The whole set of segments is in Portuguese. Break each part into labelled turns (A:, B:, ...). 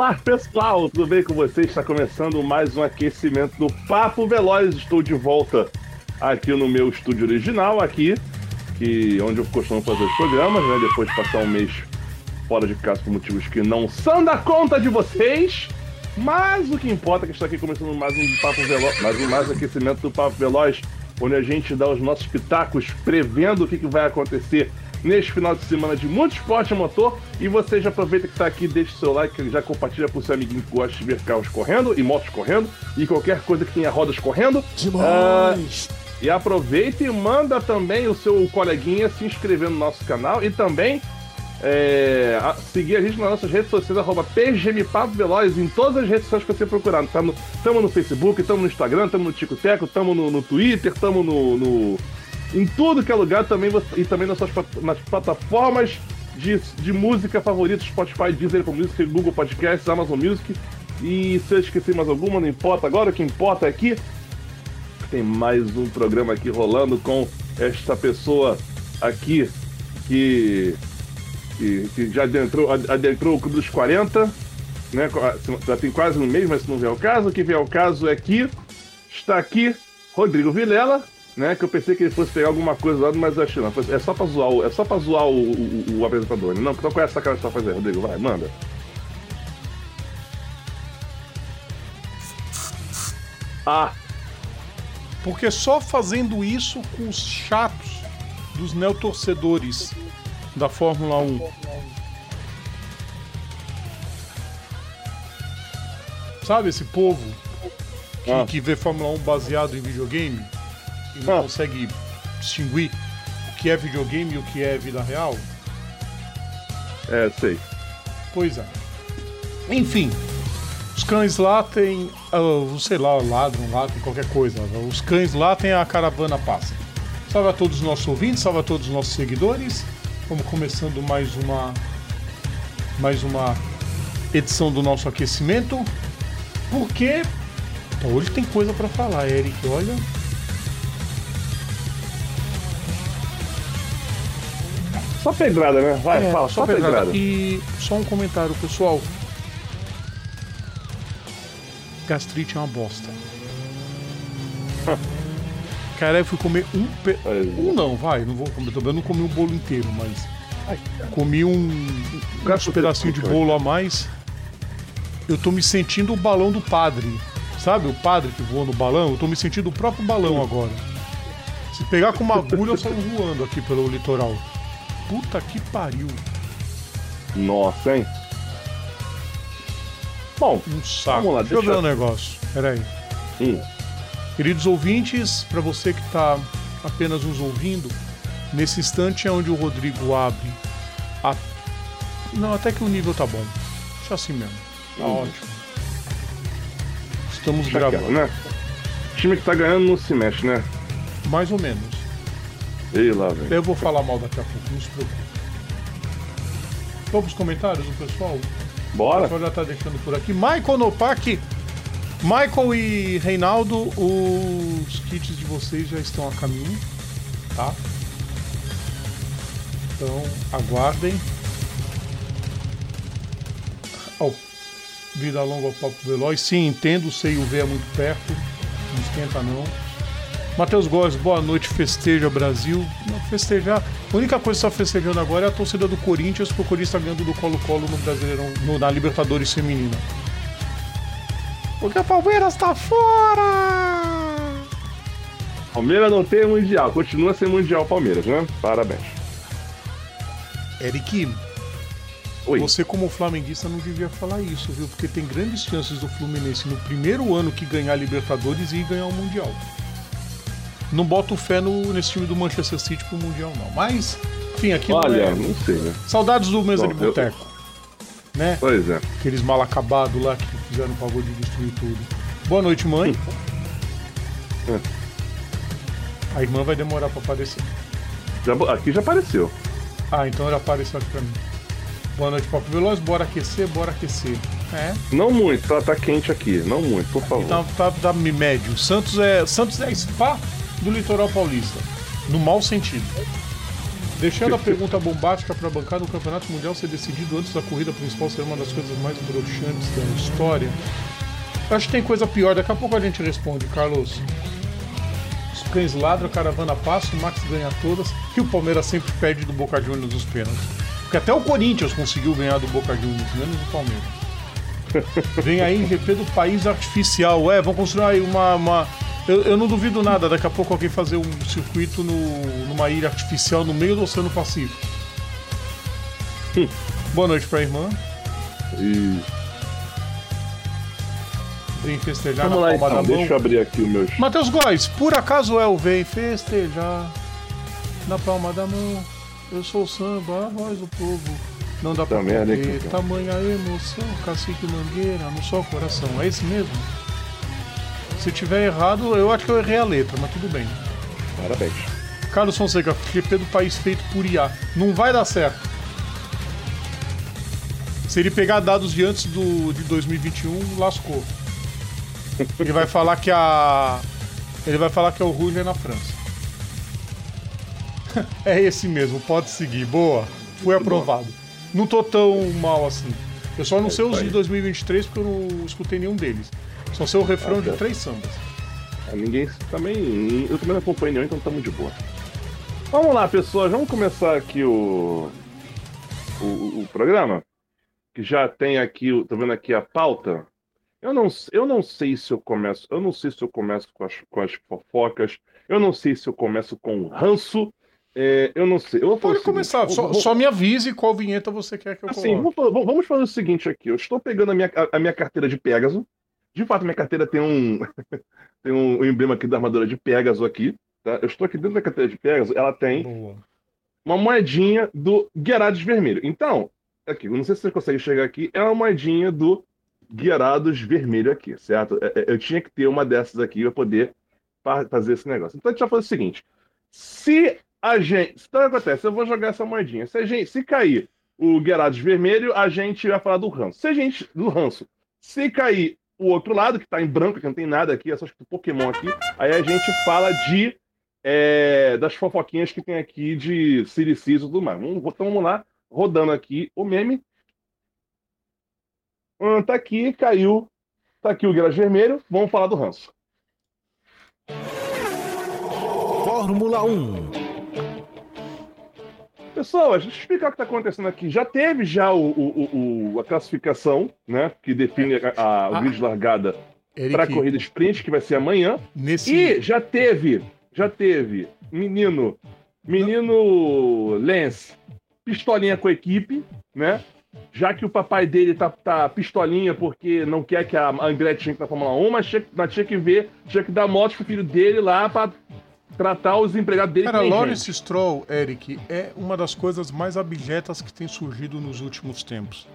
A: Olá pessoal, tudo bem com vocês? Está começando mais um aquecimento do Papo Veloz. Estou de volta aqui no meu estúdio original, aqui, que onde eu costumo fazer os programas, né? Depois de passar um mês fora de casa por motivos que não são da conta de vocês. Mas o que importa é que está aqui começando mais um Papo Veloz, mais um mais aquecimento do Papo Veloz, onde a gente dá os nossos pitacos prevendo o que, que vai acontecer neste final de semana de muito esporte a motor. E você já aproveita que está aqui, deixa o seu like, já compartilha para o seu amiguinho que gosta de ver carros correndo e motos correndo e qualquer coisa que tenha rodas correndo.
B: Demais!
A: Ah, e aproveita e manda também o seu coleguinha se inscrever no nosso canal e também é, a- seguir a gente nas nossas redes sociais, arroba PGM Papo Veloz, em todas as redes sociais que você procurar. Estamos no, no Facebook, estamos no Instagram, estamos no Tico Teco, estamos no, no Twitter, estamos no, no- Em tudo que é lugar também você- e também nas, suas, nas plataformas de, de música favoritas, Spotify, Deezer, Music, Google Podcasts, Amazon Music. E se eu esqueci mais alguma, não importa. Agora o que importa é que tem mais um programa aqui rolando com esta pessoa aqui que, que, que já adentrou, adentrou o Clube dos 40, né? Já tem quase um mês, mas se não vier o caso, o que vier o caso é que está aqui Rodrigo Vilela, né? Que eu pensei que ele fosse pegar alguma coisa lá, mas achei não. É só pra zoar o, é só pra zoar o, o, o apresentador, né? Não, então qual é essa cara que você tá fazendo, Rodrigo? Vai, manda. Ah,
B: Porque só fazendo isso com os chatos dos neotorcedores da Fórmula 1. Sabe esse povo que,
A: Ah.
B: que vê Fórmula 1 baseado em videogame não
A: Ah.
B: consegue distinguir o que é videogame e o que é vida real?
A: é, sei.
B: Pois é. Enfim, os cães lá tem, ah, sei lá, ladram lá, tem qualquer coisa. Os cães lá tem a caravana passa. Salve a todos os nossos ouvintes, salve a todos os nossos seguidores. Vamos começando mais uma mais uma edição do nosso aquecimento. Porque hoje tem coisa pra falar, Eric, olha.
A: Só pedrada, né? Vai,
B: É,
A: fala, só, pedrada.
B: E só um comentário, pessoal. Gastrite é uma bosta. Cara, eu fui comer um. Pe... Um não, vai, não vou comer. Também não comi um bolo inteiro, mas. Comi um. Um pedacinho de bolo a mais. Eu tô me sentindo o balão do padre. Sabe o padre que voa no balão? Eu tô me sentindo o próprio balão agora. Se pegar com uma agulha, eu saio voando aqui pelo litoral. Puta que pariu.
A: Nossa, hein? Bom,
B: Um saco.
A: Vamos lá,
B: deixa, eu
A: deixa-
B: ver um negócio. Peraí.
A: hum,
B: Queridos ouvintes, para você que está apenas nos ouvindo, nesse instante é onde o Rodrigo abre a. Não, até que o nível tá bom. Deixa assim mesmo. Tá
A: Hum.
B: ótimo. Estamos
A: aquela,
B: gravando.
A: né? O time que tá ganhando não se mexe, né?
B: Mais ou menos.
A: Ei lá, velho.
B: Eu vou falar mal daqui a pouco, não se preocupe. Vamos comentários do pessoal? O
A: Bora?
B: pessoal já tá deixando por aqui. Michael Nopak. Michael e Reinaldo, os kits de vocês já estão a caminho, tá? Então, aguardem. Ó, vida longa ao papo veloz. Sim, entendo, o e o V é muito perto. Não esquenta não. Matheus Góes, boa noite, festeja Brasil. Não, festejar. A única coisa que está festejando agora é a torcida do Corinthians, porque o Corinthians está ganhando do Colo-Colo no Brasileirão, no- na Libertadores Feminina. Porque a Palmeiras tá fora!
A: Palmeiras não tem mundial, continua sem mundial Palmeiras, né? Parabéns.
B: Eric,
A: Oi.
B: você como flamenguista não devia falar isso, viu? Porque tem grandes chances do Fluminense no primeiro ano que ganhar Libertadores e ganhar o Mundial. Não boto fé no, nesse time do Manchester City pro Mundial, não. Mas, enfim, aqui não
A: Olha,
B: é...
A: não sei, né?
B: Saudades do Mesa
A: Bom,
B: de
A: eu-
B: Boteco. Né?
A: Pois é.
B: Aqueles mal acabados lá que fizeram o favor de destruir tudo. Boa noite, mãe.
A: Hum.
B: A irmã vai demorar pra aparecer.
A: Já, aqui já apareceu.
B: Ah, então ela apareceu aqui pra mim. Boa noite, Papo Veloz. Bora aquecer, bora aquecer. É.
A: Não muito, tá, tá quente aqui. Não muito, por favor.
B: Tá, tá, tá médio. Santos é, Santos é spa do litoral paulista. No mau sentido. Deixando a pergunta bombástica para bancar no Campeonato Mundial ser decidido antes da corrida principal ser uma das coisas mais broxantes da história. Acho que tem coisa pior, daqui a pouco a gente responde, Carlos. Os cães ladram, a caravana passa, o Max ganha todas e o Palmeiras sempre perde do Boca Juniors nos pênaltis. Porque até o Corinthians conseguiu ganhar do Boca Juniors, menos o Palmeiras. Vem aí RP do País Artificial. É, vão construir aí uma. uma... Eu, eu, não duvido nada, daqui a pouco alguém fazer um circuito no, numa ilha artificial no meio do Oceano Pacífico. Hum. Boa noite pra irmã.
A: E...
B: Vem festejar
A: Vamos
B: na
A: lá,
B: palma
A: então.
B: da mão.
A: Deixa eu abrir aqui o meu.
B: Matheus Góes, por acaso é o Vem festejar na palma da mão? Eu sou o samba, a voz do povo. Não dá pra
A: Cacau?
B: tamanha emoção, cacique mangueira no seu coração. É esse mesmo? Se tiver errado, eu acho que eu errei a letra, mas tudo bem.
A: Parabéns.
B: Carlos Fonseca, GP do país feito por IA. Não vai dar certo. Se ele pegar dados de antes do, de 2021, lascou. Ele vai falar que a. Ele vai falar que é o Rouge é na França. é esse mesmo, pode seguir. Boa. Foi aprovado. Não tô tão mal assim. Eu só não sei os de
A: aí.
B: 2023 porque eu não escutei nenhum deles. Sei o refrão
A: Ah,
B: de três sambas.
A: Ah, Ninguém também. Eu também não acompanho nenhum, então estamos de boa. Vamos lá, pessoas. Vamos começar aqui o. O, o- programa. Que já tem aqui. Tô vendo aqui a pauta. Eu não, eu não sei se eu começo. Eu não sei se eu começo com as, com as fofocas. Eu não sei se eu começo com o ranço. é, eu não sei. Eu
B: Pode
A: seguinte,
B: começar,
A: vou-
B: só,
A: vou-
B: só me avise qual vinheta você quer que eu
A: Assim,
B: coloque.
A: vamos, vamos fazer o seguinte aqui. Eu estou pegando a minha, a, a minha carteira de Pegasus. De fato, minha carteira tem um tem um, emblema aqui da armadura de Pegasus aqui. Tá? Eu estou aqui dentro da carteira de Pegasus. Ela tem
B: Boa.
A: uma moedinha do Guiarados Vermelho. Então, aqui, eu não sei se você consegue chegar aqui. É uma moedinha do Guiarados Vermelho aqui, certo? É- é- Eu tinha que ter uma dessas aqui para poder fa- fazer esse negócio. Então a gente vai fazer o seguinte: se a gente. Então o que acontece? Eu vou jogar essa moedinha. Se, a gente, se cair o Guiarados Vermelho, a gente vai falar do ranço. Se a gente. Do ranço. Se cair o outro lado, que tá em branco, que não tem nada aqui, é só escrito Pokémon aqui, aí a gente fala de. é, das fofoquinhas que tem aqui de Siricis e tudo mais. Então vamos lá, rodando aqui o meme. Hum, tá aqui, caiu. Tá aqui o Guiarados Vermelho. Vamos falar do ranço.
C: Fórmula 1.
A: Pessoas, deixa eu explicar o que está acontecendo aqui. Já teve já o, o- o- a classificação, né? Que define a, a- o
B: Ah.
A: grid de largada para a corrida sprint, que vai ser amanhã.
B: nesse.
A: E já teve, já teve menino, menino Lance, pistolinha com a equipe, né? Já que o papai dele tá, tá pistolinha porque não quer que a Andretti entre na Fórmula 1, mas tinha, mas tinha que ver, tinha que dar moto pro filho dele lá para tratar os empregados dele
B: Cara, Lawrence Stroll, Eric, é uma das coisas mais abjetas que tem surgido nos últimos tempos.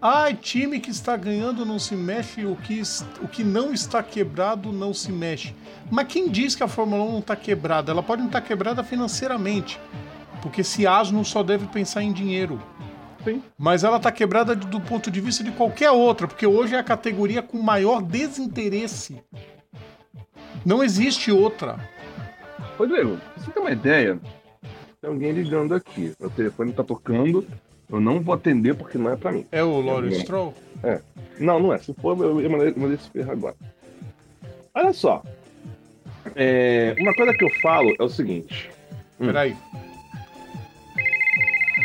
B: Ai, time que está ganhando não se mexe, o que, o que não está quebrado não se mexe. Mas quem diz que a Fórmula 1 não está quebrada? Ela pode não estar quebrada financeiramente, porque esse asno só deve pensar em dinheiro.
A: Sim.
B: Mas ela está quebrada do ponto de vista de qualquer outra, porque hoje é a categoria com maior desinteresse. Não existe outra.
A: Rodrigo, pra você ter uma ideia, tem alguém ligando aqui. Meu telefone tá tocando, eu não vou atender porque não é pra mim.
B: É o Lawrence Stroll?
A: Não, não é. Se for, eu eu mandei, esse ferro agora. Olha só. É, uma coisa que eu falo é o seguinte. Hum.
B: Peraí.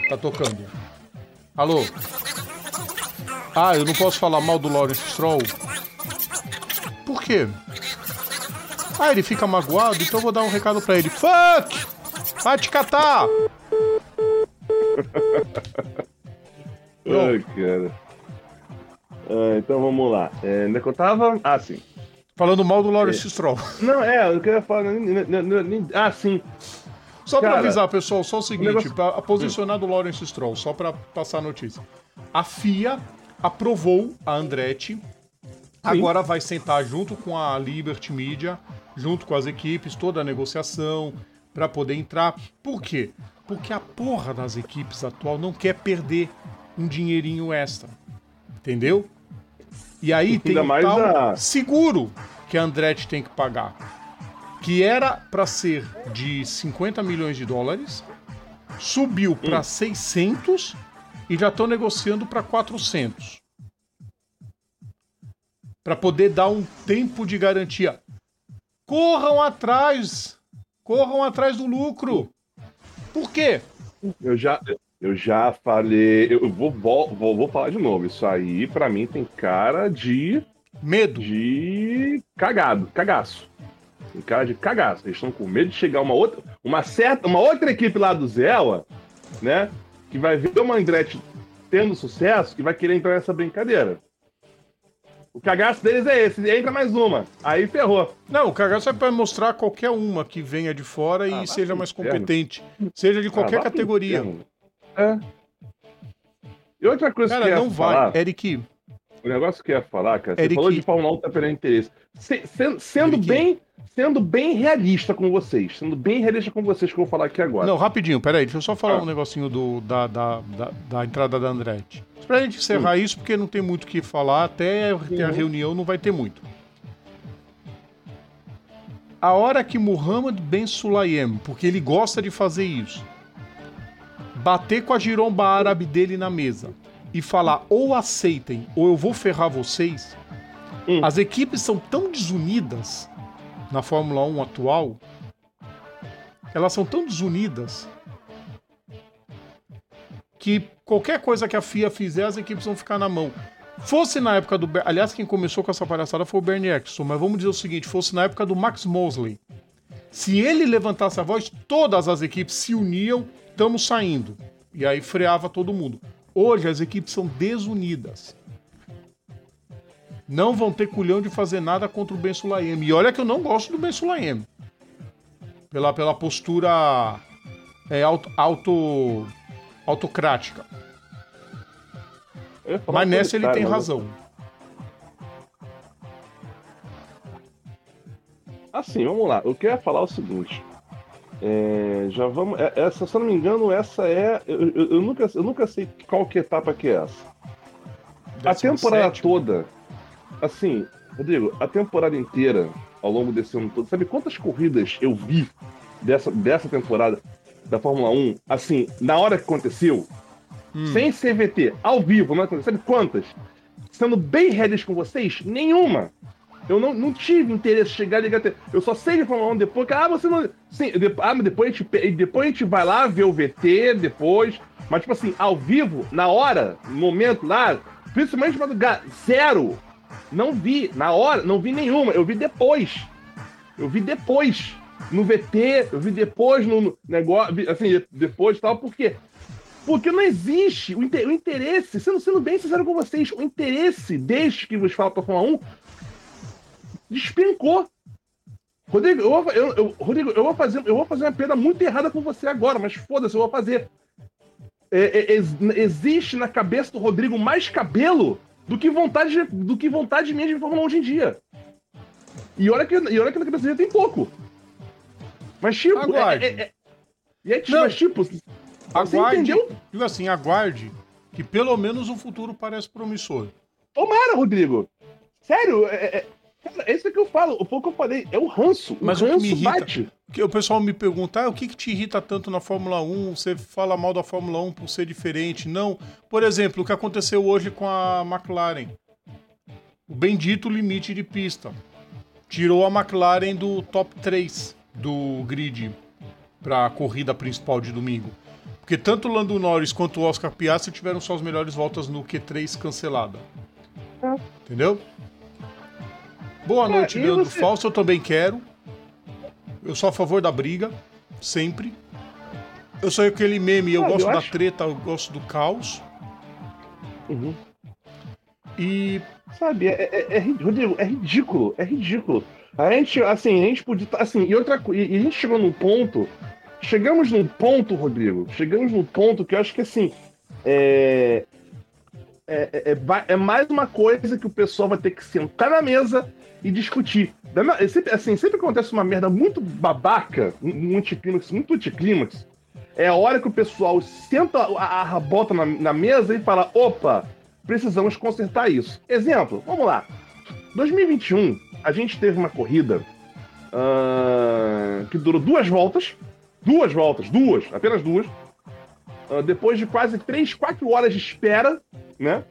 B: Tá tocando. Alô? Ah, eu não posso falar mal do Lawrence Stroll? Por quê? Ah, ele fica magoado, então eu vou dar um recado pra ele. Fuck! Vai te catar!
A: Ai, cara. Ah, então vamos lá. É, onde é que eu tava? Ah, sim.
B: Falando mal do Lawrence Stroll.
A: Não, é, eu queria falar. Ah, sim.
B: Só pra
A: Cara,
B: avisar, pessoal, só o seguinte,
A: negócio-
B: pra posicionar do Lawrence Stroll, só pra passar a notícia. A FIA aprovou a Andretti, agora vai sentar junto com a Liberty Media, junto com as equipes, toda a negociação, pra poder entrar. Por quê? Porque a porra das equipes atual não quer perder um dinheirinho extra. Entendeu? E aí tem o tal
A: a-
B: seguro que a Andretti tem que pagar que era para ser de 50 milhões de dólares subiu para 600 e já estão negociando para 400. Para poder dar um tempo de garantia. Corram atrás! Corram atrás do lucro! Por quê?
A: Eu já, eu já falei, eu vou, vou, vou, falar de novo. Isso aí, pra mim, tem cara de.
B: Medo.
A: De cagado, cagaço. Tem cara de cagaço. Eles estão com medo de chegar uma outra, uma certa, uma outra equipe lá do Zela, né? Que vai ver o Andretti tendo sucesso e vai querer entrar nessa brincadeira. O cagaço deles é esse, entra mais uma. Aí ferrou.
B: Não, o cagaço é para mostrar qualquer uma que venha de fora e
A: Ah,
B: seja mais competente. Seja de
A: Ah,
B: qualquer
A: pro
B: categoria.
A: É. E outra coisa
B: Cara,
A: que eu ia
B: não
A: falar,
B: vai. Eric,
A: o negócio que eu ia falar, cara, você
B: Eric-
A: falou de Fórmula 1 tá perdendo interesse. Se- se- sendo,
B: Eric-
A: bem, sendo bem realista com vocês, sendo bem realista com vocês que eu vou falar aqui agora.
B: Não, rapidinho, peraí, deixa eu só falar
A: Ah.
B: um negocinho do, da, da, da, da entrada da Andretti. Pra gente encerrar isso, porque não tem muito o que falar, até ter a
A: Uhum.
B: reunião não vai ter muito. A hora que Muhammad Ben Sulayem, porque ele gosta de fazer isso, bater com a giromba árabe dele na mesa e falar ou aceitem ou eu vou ferrar vocês,
A: Hum.
B: as equipes são tão desunidas na Fórmula 1 atual, elas são tão desunidas que qualquer coisa que a FIA fizer, as equipes vão ficar na mão. Fosse na época do. Aliás, quem começou com essa palhaçada foi o Bernie Eccleston, mas vamos dizer o seguinte: fosse na época do Max Mosley. Se ele levantasse a voz, todas as equipes se uniam, estamos saindo. E aí freava todo mundo. Hoje as equipes são desunidas. Não vão ter culhão de fazer nada contra o Ben Sulayem. E olha que eu não gosto do Ben Sulayem. Pela, pela postura é, auto, auto- autocrática. Mas nessa ele tem
A: cara,
B: razão.
A: Assim, vamos lá. Eu queria falar é o seguinte. É, já vamos. é- Essa, se eu não me engano, essa é. Eu, eu- eu nunca, eu nunca sei qual que etapa que é essa. A temporada
B: 17ª.
A: toda. Assim, Rodrigo, a temporada inteira, ao longo desse ano todo, sabe quantas corridas eu vi dessa, dessa temporada da Fórmula 1? Assim, na hora que aconteceu,
B: Hum.
A: sem CVT, ao vivo, não é? sabe quantas? Sendo bem realista com vocês, nenhuma. Eu não, não tive interesse em chegar e ligar. Eu só sei de Fórmula 1 depois. que, Ah, você não. Sim, de- ah, mas depois a, gente, depois a gente vai lá ver o VT, depois. Mas, tipo assim, ao vivo, na hora, no momento lá, principalmente zero. Não vi, na hora, não vi nenhuma. Eu vi depois. Eu vi depois. No VT, eu vi depois no negócio, assim, depois tal, por quê? Porque não existe o, inte- o interesse, sendo, sendo bem sincero com vocês, o interesse desde que vos falo para Fórmula 1 despencou. Rodrigo, eu vou, eu, eu- Rodrigo, eu vou fazer, eu vou fazer uma piada muito errada com você agora, mas foda-se, eu vou fazer. É, é, ex- existe na cabeça do Rodrigo mais cabelo do que vontade, do que vontade minha de Fórmula 1 hoje em dia. E olha que, e olha que na cabeça dele tem pouco. Mas tipo, é,
B: Aguarde.
A: é, é, e é, tipo, mas, tipo, você
B: Aguarde,
A: entendeu?
B: digo assim, aguarde que pelo menos o futuro parece promissor.
A: Tomara, Rodrigo. Sério, é, é, cara, é isso que eu falo. O pouco eu falei, é o ranço.
B: Mas
A: o
B: o que
A: ranço
B: me irrita-
A: bate.
B: Porque o pessoal me pergunta, ah, o que, que te irrita tanto na Fórmula 1? Você fala mal da Fórmula 1 por ser diferente? Não. Por exemplo, o que aconteceu hoje com a McLaren. O bendito limite de pista. Tirou a McLaren do top 3 do grid para a corrida principal de domingo. Porque tanto o Lando Norris quanto o Oscar Piastri tiveram suas melhores voltas no Q3 cancelada.
A: É.
B: Entendeu? Boa
A: É,
B: noite,
A: e
B: Leandro
A: você-
B: Fausto. Eu também quero. Eu sou a favor da briga, sempre. Eu sou aquele meme, eu
A: Ah, eu
B: gosto da
A: acho-
B: treta, eu gosto do caos.
A: Uhum.
B: E
A: Sabe, é, é- é ri- Rodrigo, é ridículo, é ridículo. A gente, assim, a gente podia. Assim, e outra coisa, e a gente chegou num ponto. Chegamos num ponto, Rodrigo. Chegamos num ponto que eu acho que assim. É, é, é, é é mais uma coisa que o pessoal vai ter que sentar na mesa e discutir. É sempre- Assim, sempre acontece uma merda muito babaca, um anticlímax, muito anticlímax. É a hora que o pessoal senta a, a na, na mesa e fala: opa, precisamos consertar isso. Exemplo, vamos lá. 2021, a gente teve uma corrida ah, que durou duas voltas. Duas voltas, duas, apenas duas. uh, depois de quase 3, 4 horas de espera, né?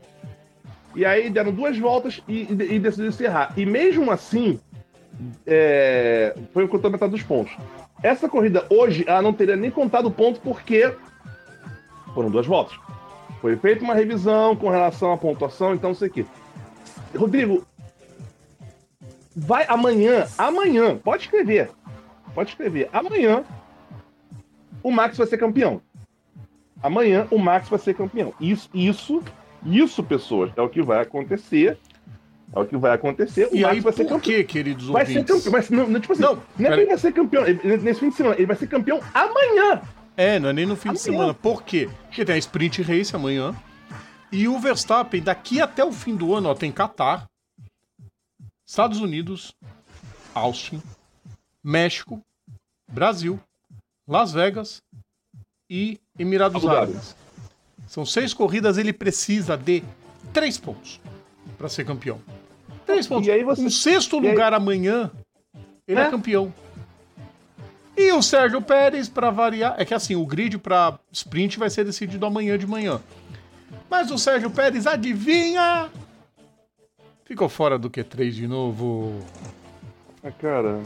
A: E aí deram duas voltas e, e, e decidiram encerrar. E mesmo assim, é, foi o metade dos pontos. Essa corrida hoje, ela não teria nem contado ponto porque foram duas voltas. Foi feita uma revisão com relação à pontuação, então não sei o quê. Rodrigo, vai amanhã, amanhã, pode escrever, pode escrever, amanhã o Max vai ser campeão. Amanhã o Max vai ser campeão. Isso, isso, isso, pessoas, é o que vai acontecer. É o que vai acontecer.
B: O e Max aí, vai ser campeão. quê, queridos
A: vai ouvintes? Ser campeão, mas não, não, tipo assim, não, não é que ele vai ser campeão nesse fim de semana, ele vai ser campeão amanhã.
B: É, não é nem no fim amanhã. de semana. Por quê? Porque tem a Sprint Race amanhã. E o Verstappen, daqui até o fim do ano, ó, tem Qatar, Estados Unidos, Austin, México, Brasil, Las Vegas e Emirados Árabes. São seis corridas, ele precisa de três pontos para ser campeão. Três pontos. E aí você... Um sexto e lugar aí... amanhã, ele é? é campeão. E o Sérgio Pérez, para variar, é que assim, o grid para sprint vai ser decidido amanhã de manhã. Mas o Sérgio Pérez, adivinha? Ficou fora do Q3 de novo.
A: Ah, cara.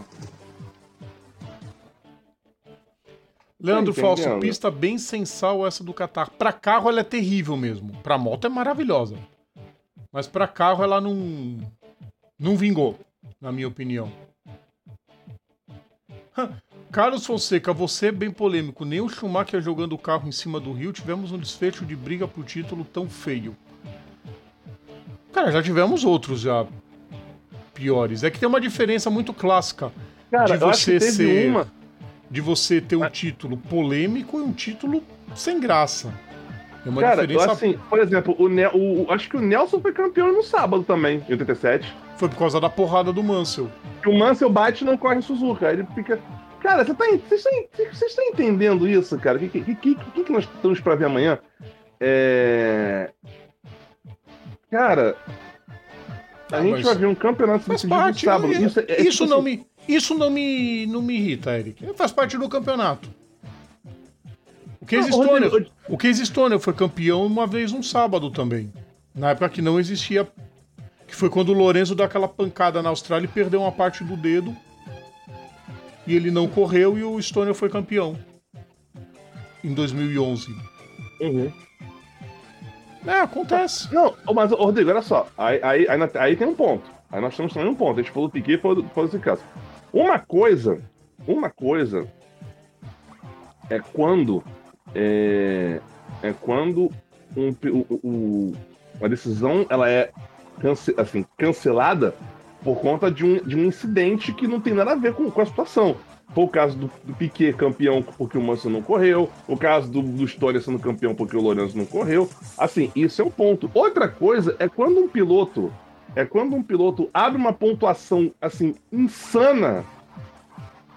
B: Leandro Falso, pista bem sensal essa do Qatar. Para carro ela é terrível mesmo. Para moto é maravilhosa. Mas para carro ela não não vingou, na minha opinião. Carlos Fonseca, você é bem polêmico. Nem o Schumacher jogando o carro em cima do Rio tivemos um desfecho de briga por título tão feio. Cara, já tivemos outros já piores. É que tem uma diferença muito clássica
A: Cara, de você ser uma
B: de você ter um título polêmico e um título sem graça.
A: É uma Cara, diferença... assim, por exemplo, o, ne o, acho que o Nelson foi campeão no sábado também, em 87.
B: Foi por causa da porrada do Mansell.
A: O Mansell bate e não corre Suzuka. Aí ele fica. Cara, você tá, vocês estão tá entendendo isso, cara? O que, que, que, que, nós estamos pra ver amanhã? É. Cara. A ah, gente vai ver um campeonato
B: decidido no sábado. Isso, é, é, isso tipo não assim... me. Isso não me, não me irrita, Eric. Faz parte do campeonato. O Case, não, Stoner, Rodrigo... o Case Stoner foi campeão uma vez um sábado também. Na época que não existia. Que foi quando o Lorenzo deu aquela pancada na Austrália e perdeu uma parte do dedo. E ele não correu e o Stoner foi campeão. Em 2011. Uhum. É, acontece.
A: Não, mas, Rodrigo, olha só. Aí, aí, aí, aí tem um ponto. Aí nós temos também um ponto. A gente falou do Piquet e falou, falou desse caso. Uma coisa, uma coisa é quando é, é quando um, o, o, a decisão ela é cance, assim, cancelada por conta de um, de um incidente que não tem nada a ver com, com a situação. Foi o caso do, do Piquet campeão porque o Mansell não correu, o caso do, do Storia sendo campeão porque o Lourenço não correu. Assim, isso é um ponto. Outra coisa é quando um piloto é quando um piloto abre uma pontuação assim insana,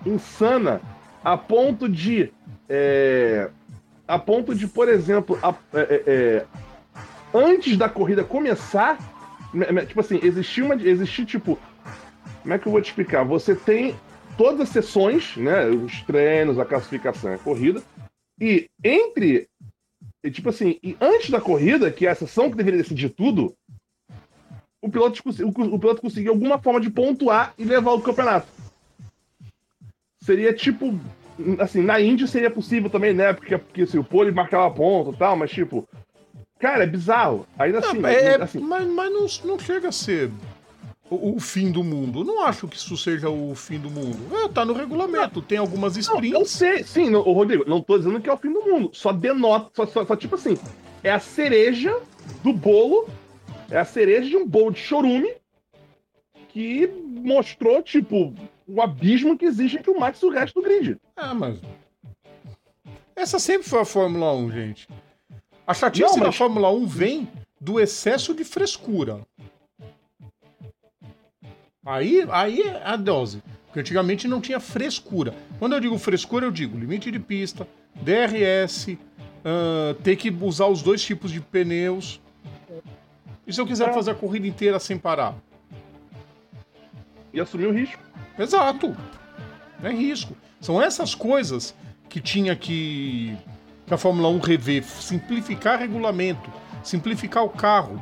A: insana, a ponto de, é, a ponto de, por exemplo, a, é, é, é antes da corrida começar, tipo assim, existir uma, existir tipo, como é que eu vou te explicar? Você tem todas as sessões, né, os treinos, a classificação, a corrida, e entre, tipo assim, e antes da corrida, que é a sessão que deveria decidir tudo, o piloto, o, piloto conseguir alguma forma de pontuar e levar o campeonato. Seria tipo. Assim, na Índia seria possível também, né? Porque, porque assim, o pole marcava ponto e tal, mas tipo. Cara, é bizarro. Ainda assim.
B: É, é, assim mas mas não, não chega a ser o, o, fim do mundo. não acho que isso seja o fim do mundo. É, tá no regulamento, tem algumas sprints. Não, eu
A: sei, sim, o Rodrigo, não tô dizendo que é o fim do mundo. Só denota, só, só, só tipo assim, é a cereja do bolo é a cereja de um bolo de chorume que mostrou, tipo, o abismo que existe entre o Max e o resto do grid.
B: Ah, mas. Essa sempre foi a Fórmula 1, gente. A chatice Não, mas... da Fórmula 1 vem do excesso de frescura. Aí, aí é a dose. Porque antigamente não tinha frescura. Quando eu digo frescura, eu digo limite de pista, DRS, uh, ter que usar os dois tipos de pneus. E se eu quiser é. fazer a corrida inteira sem parar?
A: E assumir o risco.
B: Exato. É risco. São essas coisas que tinha que que a Fórmula 1 revê, simplificar regulamento, simplificar o carro.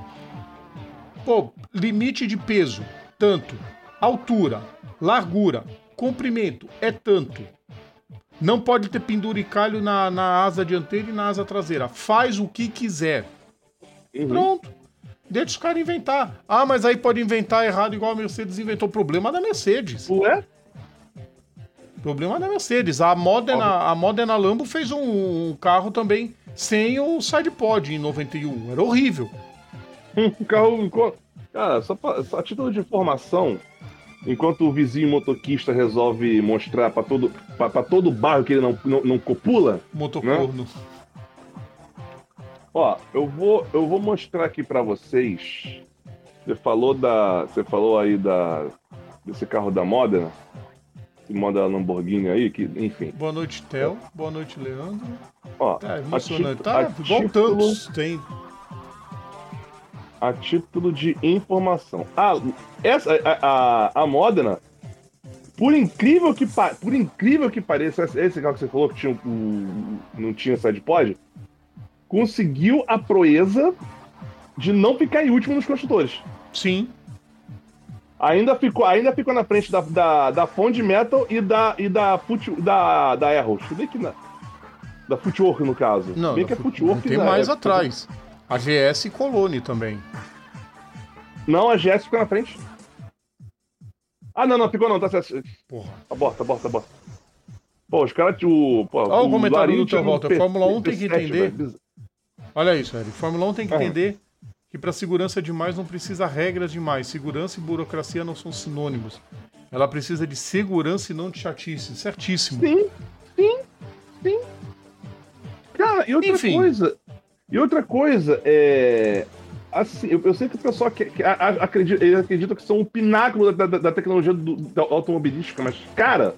B: Pô, limite de peso, tanto. Altura, largura, comprimento, é tanto. Não pode ter penduricalho na, na asa dianteira e na asa traseira. Faz o que quiser.
A: Uhum.
B: Pronto. Deixa os caras inventar. Ah, mas aí pode inventar errado igual a Mercedes inventou. Problema da Mercedes.
A: Ué?
B: Problema da Mercedes. A Modena, a Modena Lambo fez um, um carro também sem o sidepod em 91. Era horrível.
A: Um carro. Cara, só, pra, só a título de informação, enquanto o vizinho motoquista resolve mostrar pra todo, pra, pra todo bairro que ele não, não, não copula,
B: Motocorno.
A: Ó, eu vou, eu vou mostrar aqui pra vocês. Você falou da. Você falou aí da. desse carro da Modena. Esse Modena Lamborghini aí, que, enfim.
B: Boa noite, Theo. Boa noite, Leandro.
A: Ó,
B: Tá
A: a
B: emocionante.
A: título-
B: Tá igual
A: título-
B: tantos. Tem.
A: a título de informação. Ah, essa, a, a, a Modena, por incrível que por incrível que pareça, esse- carro que você falou que tinha um- não tinha sidepod, conseguiu a proeza de não ficar em último nos construtores.
B: Sim.
A: Ainda ficou, ainda ficou na frente da, da, da Fond Metal e da e da Foot, da da Arrows. Ver aqui na da Footwork no caso.
B: Não,
A: Bem
B: não,
A: que é Footwork.
B: tem
A: né?
B: mais
A: É-
B: atrás. A GS Colone também.
A: Não, a GS ficou na frente. Ah, não, não, ficou não, tá certo.
B: Porra.
A: Aborta, aborta, aborta. Pô, os caras. O, pô,
B: Olha o comentário
A: Larinho
B: do
A: um
B: Walter.
A: P-
B: Fórmula 1 tem que
A: P7,
B: entender.
A: velho.
B: Olha isso, Eric. Fórmula 1 tem que
A: Ah.
B: entender que para segurança demais não precisa regras demais. Segurança e burocracia não são sinônimos. Ela precisa de segurança e não de chatice. Certíssimo.
A: Sim, sim, sim. Cara, e outra
B: Enfim.
A: coisa. E outra coisa, é. Assim, eu, eu sei que o pessoal que, que a- a- acredita, eles acreditam que são um pináculo da, da- da tecnologia do- da automobilística, mas, cara,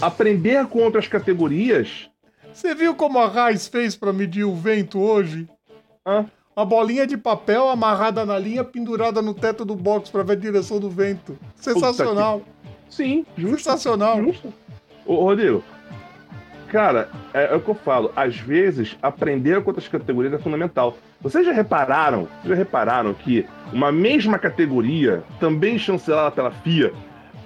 A: aprender com outras categorias.
B: Você viu como a Raiz fez para medir o vento hoje?
A: hã?
B: Uma bolinha de papel amarrada na linha, pendurada no teto do box para ver a direção do vento. Sensacional.
A: Sim, justo.
B: Sensacional.
A: Justo. Ô, Rodrigo, cara, é, é o que eu falo. Às vezes, aprender com outras categorias é fundamental. Vocês já repararam, vocês já repararam que uma mesma categoria, também chancelada pela FIA,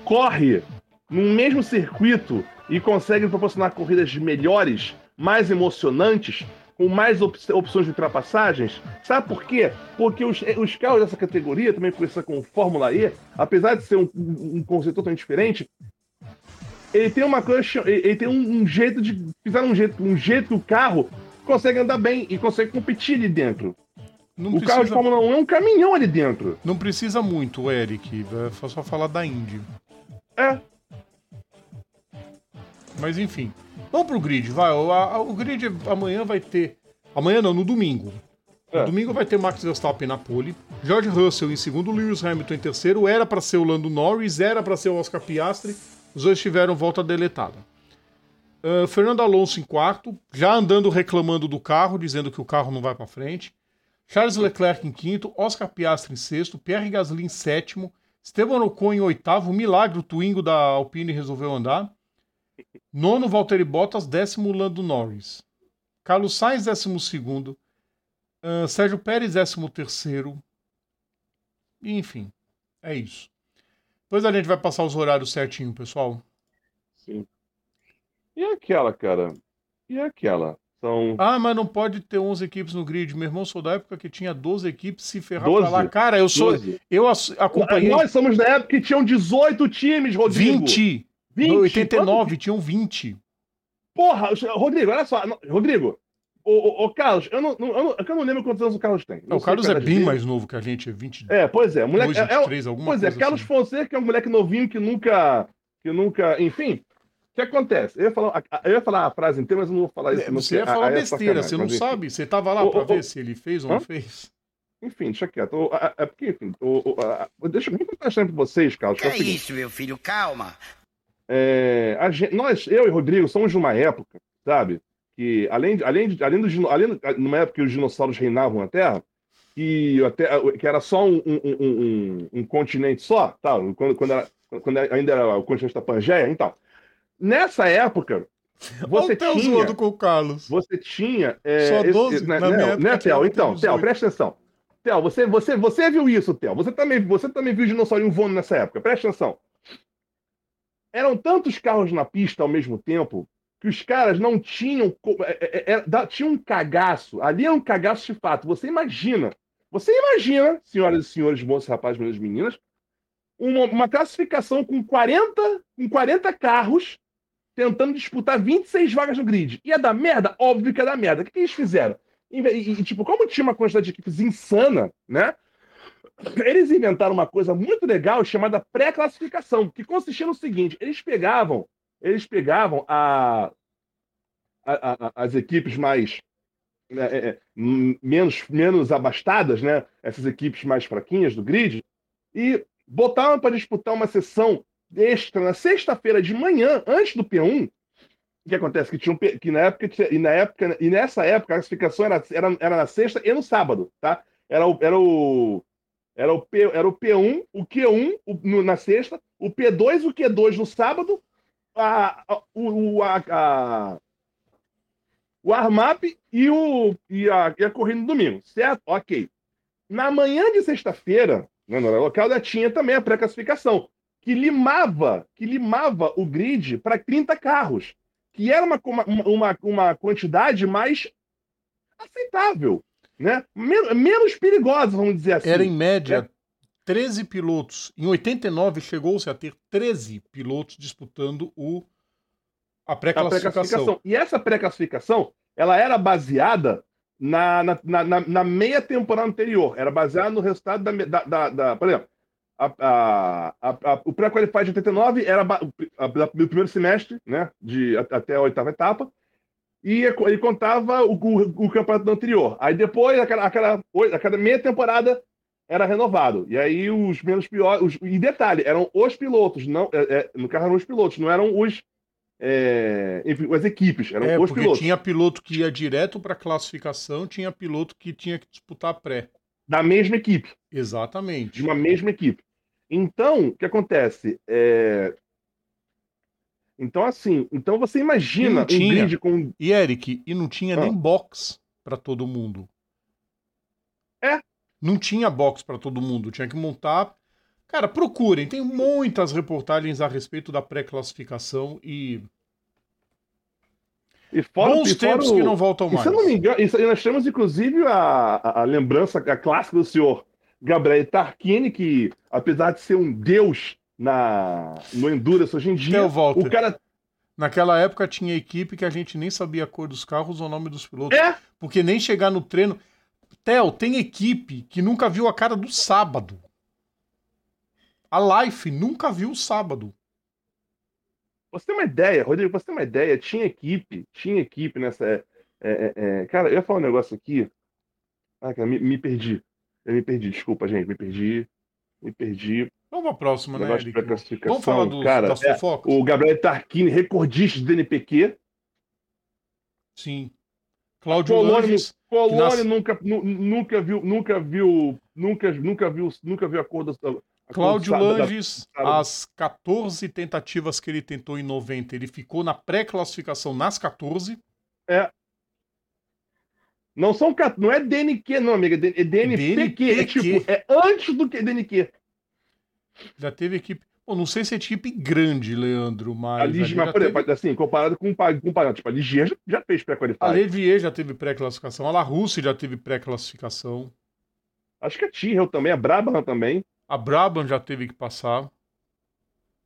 A: corre num mesmo circuito e consegue proporcionar corridas melhores, mais emocionantes, com mais op- opções de ultrapassagens? Sabe por quê? Porque os, os carros dessa categoria, também conhecida como Fórmula E, apesar de ser um, um conceito totalmente diferente, ele tem uma coisa, ele tem um, um jeito de. Fizeram um jeito, um jeito que o carro consegue andar bem e consegue competir ali dentro.
B: Não
A: o carro de
B: precisa,
A: Fórmula 1 é um caminhão ali dentro.
B: não precisa muito, Eric. É só falar da Indy.
A: É.
B: Mas enfim. Vamos pro grid, vai. O, a- o grid amanhã vai ter. Amanhã não, no domingo.
A: É.
B: No domingo vai ter Max Verstappen na pole, George Russell em segundo, Lewis Hamilton em terceiro. Era para ser o Lando Norris, era para ser o Oscar Piastri. Os dois tiveram volta deletada. Ah, Fernando Alonso em quarto, já andando reclamando do carro, dizendo que o carro não vai para frente. Charles Leclerc em quinto, Oscar Piastri em sexto, Pierre Gasly em sétimo, Esteban Ocon em oitavo, milagre, o Twingo da Alpine resolveu andar. Nono, Valtteri Bottas, décimo, Lando Norris. Carlos Sainz, décimo segundo. Ah, Sérgio Pérez, décimo terceiro. Enfim, é isso. Depois a gente vai passar os horários certinho, pessoal.
A: Sim. E aquela, cara? E aquela? São.
B: Ah, mas não pode ter 11 equipes no grid. Meu irmão, sou da época que tinha 12 equipes se ferrar pra
A: 12?
B: lá. Cara, eu sou.
A: 12.
B: Eu acompanhei
A: Nós somos da época que tinham 18 times, Rodrigo.
B: 20.
A: 20.
B: No 89 tinham 20.
A: Porra, Rodrigo, olha só. Rodrigo, o, o, o Carlos, eu não, eu, não, eu não lembro quantos anos o Carlos tem.
B: Não, o Carlos
A: a
B: é bem
A: dele.
B: mais novo que a gente, é 20.
A: É, pois é. Moleque, é, é,
B: 23, alguma
A: pois é,
B: coisa
A: Carlos
B: assim.
A: Fonseca é um moleque novinho que nunca. Que nunca. Enfim. O que acontece? Eu ia falar, eu ia falar a frase inteira, mas eu não vou falar isso.
B: É, Você ia falar
A: aí é
B: besteira, você não
A: mas
B: sabe. Você tava lá
A: ô,
B: ver
A: ô.
B: se ele fez ou
A: Hã?
B: não fez.
A: Enfim, deixa quieto. A- a- É porque, enfim, o, o, a- deixa eu contar pra vocês, Carlos.
D: Que
A: Que é
D: é isso, meu filho? Calma.
A: É, a gente- nós, eu e Rodrigo, somos de uma época, sabe? Que além, de- além, além, do, além numa época que os dinossauros reinavam na Terra, que, até, que era só um, um, um- um- um continente só, tá? quando, quando, era, quando ainda era o continente da Pangeia, então. Nessa época, Você
B: Olha
A: tinha,
B: zoando com o Carlos.
A: você tinha. é,
B: Só
A: esse-
B: 12?
A: né,
B: Na minha
A: né,
B: época
A: né, Theo? Então,
B: 18.
A: Theo, presta atenção. Theo, você, você, você viu isso, Theo. Você também, você também viu o dinossaurinho voando nessa época. Presta atenção. Eram tantos carros na pista ao mesmo tempo que os caras não tinham. é, é, é, tinha um cagaço. Ali é um cagaço de fato. Você imagina. Você imagina, senhoras e senhores, moços, rapazes, meninas e meninas, uma, uma classificação com 40, com 40 carros tentando disputar 26 vagas no grid. Ia dar merda? Óbvio que ia dar merda. O que, que eles fizeram? E- e, tipo, como tinha uma quantidade de equipes insana, né? Eles inventaram uma coisa muito legal chamada pré-classificação, que consistia no seguinte: eles pegavam, eles pegavam a, a- a- as equipes mais né, é, é, menos, menos abastadas, né? Essas equipes mais fraquinhas do grid, e botavam para disputar uma sessão extra na sexta-feira de manhã, antes do P1. O que acontece? Que, tinha um, que na época, e na época, e nessa época a classificação era, era, era na sexta e no sábado, tá? Era o, era o, era o, P, era o P1, o Q1 o- no- na sexta, o P2 e o Q2 no sábado, a, a, o, a, a- o Armap e, o, e, a, e a corrida no domingo, certo? Ok. Na manhã de sexta-feira, né, no local, já tinha também a pré-classificação, que limava, que limava o grid para 30 carros, que era uma, uma, uma, uma quantidade mais aceitável, né? Men- menos perigosa, vamos dizer assim.
B: Era em média 13 pilotos. Em 89 chegou-se a ter 13 pilotos disputando o a pré-classificação.
A: pré-classificação. E essa pré-classificação, ela era baseada na, na, na- na- meia temporada anterior. Era baseada no resultado da, da, da- da- por exemplo, a- a- a- o pré-qualified de 89 era o primeiro semestre, né, de, até a oitava etapa, e ele co- ele contava o, o, o campeonato anterior. Aí depois, a cada meia temporada, era renovado. E aí os menos piores. os- e detalhe, eram os pilotos, não, é, é, no caso eram os pilotos, não eram os. é, enfim, as equipes, eram
B: É,
A: os
B: porque
A: pilotos.
B: tinha piloto que ia direto para classificação, tinha piloto que tinha que disputar pré.
A: Da mesma equipe, de
B: Exatamente.
A: uma mesma equipe. Então, o que acontece? É, Então, assim, então você imagina um
B: tinha.
A: grid com.
B: E Eric, e não tinha
A: Ah.
B: nem box para todo mundo.
A: É.
B: Não tinha box para todo mundo, tinha que montar. Cara, procurem, tem muitas reportagens a respeito da pré-classificação e
A: E fora,
B: bons
A: e fora
B: tempos
A: o-
B: que não voltam
A: E
B: mais.
A: se eu não me engano, e nós temos inclusive a, a, a lembrança a clássica do senhor Gabriel Tarquini, que apesar de ser um deus na, no Endurance hoje em dia,
B: Theo Walter.
A: o cara
B: Naquela época tinha equipe que a gente nem sabia a cor dos carros ou o nome dos pilotos.
A: é
B: Porque nem chegar no treino. Theo, tem equipe que nunca viu a cara do sábado. A Life nunca viu o sábado.
A: Você tem uma ideia, Rodrigo, você tem uma ideia, tinha equipe, tinha equipe nessa. é, é, é, cara, eu ia falar um negócio aqui. Ah, cara, me, me perdi. Eu me perdi, desculpa, gente, me perdi. Me perdi.
B: Vamos pra próxima, né,
A: de
B: Eric? Vamos falar dos,
A: cara, é, o Gabriel Tarquini, recordista do NPQ.
B: Sim. Cláudio
A: Colônia,
B: Langes. Nasce-
A: nunca, nu- nunca viu, nunca viu, nunca, nunca viu, nunca viu a cor do. a
B: Cláudio
A: do- da- da-
B: Langes,
A: da-
B: as 14 tentativas que ele tentou em 90, ele ficou na pré-classificação nas 14.
A: Não são não é DNQ, não, amiga, é DNPQ, é
B: DNPQ.
A: tipo, é antes do que DNQ.
B: Já teve equipe. Pô, não sei se é equipe grande, Leandro, mas.
A: A
B: já
A: mas, por
B: teve-
A: exemplo, assim, comparado com o Pa- com o Pa- tipo, a Ligia já, já fez
B: A
A: pré-qualified.
B: Levier já teve pré-classificação, a La Russe já teve pré-classificação,
A: Acho que a Tyrrell também, a Brabham também.
B: a Brabham já teve que passar.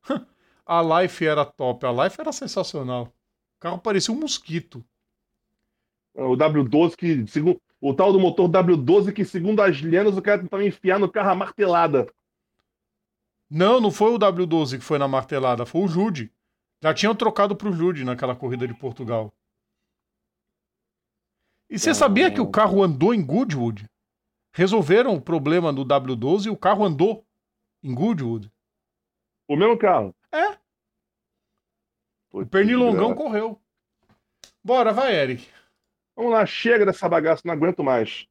B: A Life era top, a Life era sensacional. O carro parecia um mosquito.
A: O W12 que, segundo, o tal do motor W12 que, segundo as lendas, o cara tentava enfiar no carro a martelada.
B: Não, não foi o W12 que foi na martelada, foi o Jude. Já tinham trocado pro Jude naquela corrida de Portugal. E você sabia que o carro andou em Goodwood? Resolveram o problema do W12 e o carro andou em Goodwood.
A: O mesmo carro.
B: É.
A: Putz,
B: O Pernilongão correu. Bora, vai, Eric.
A: Vamos lá, chega dessa bagaça, não aguento mais.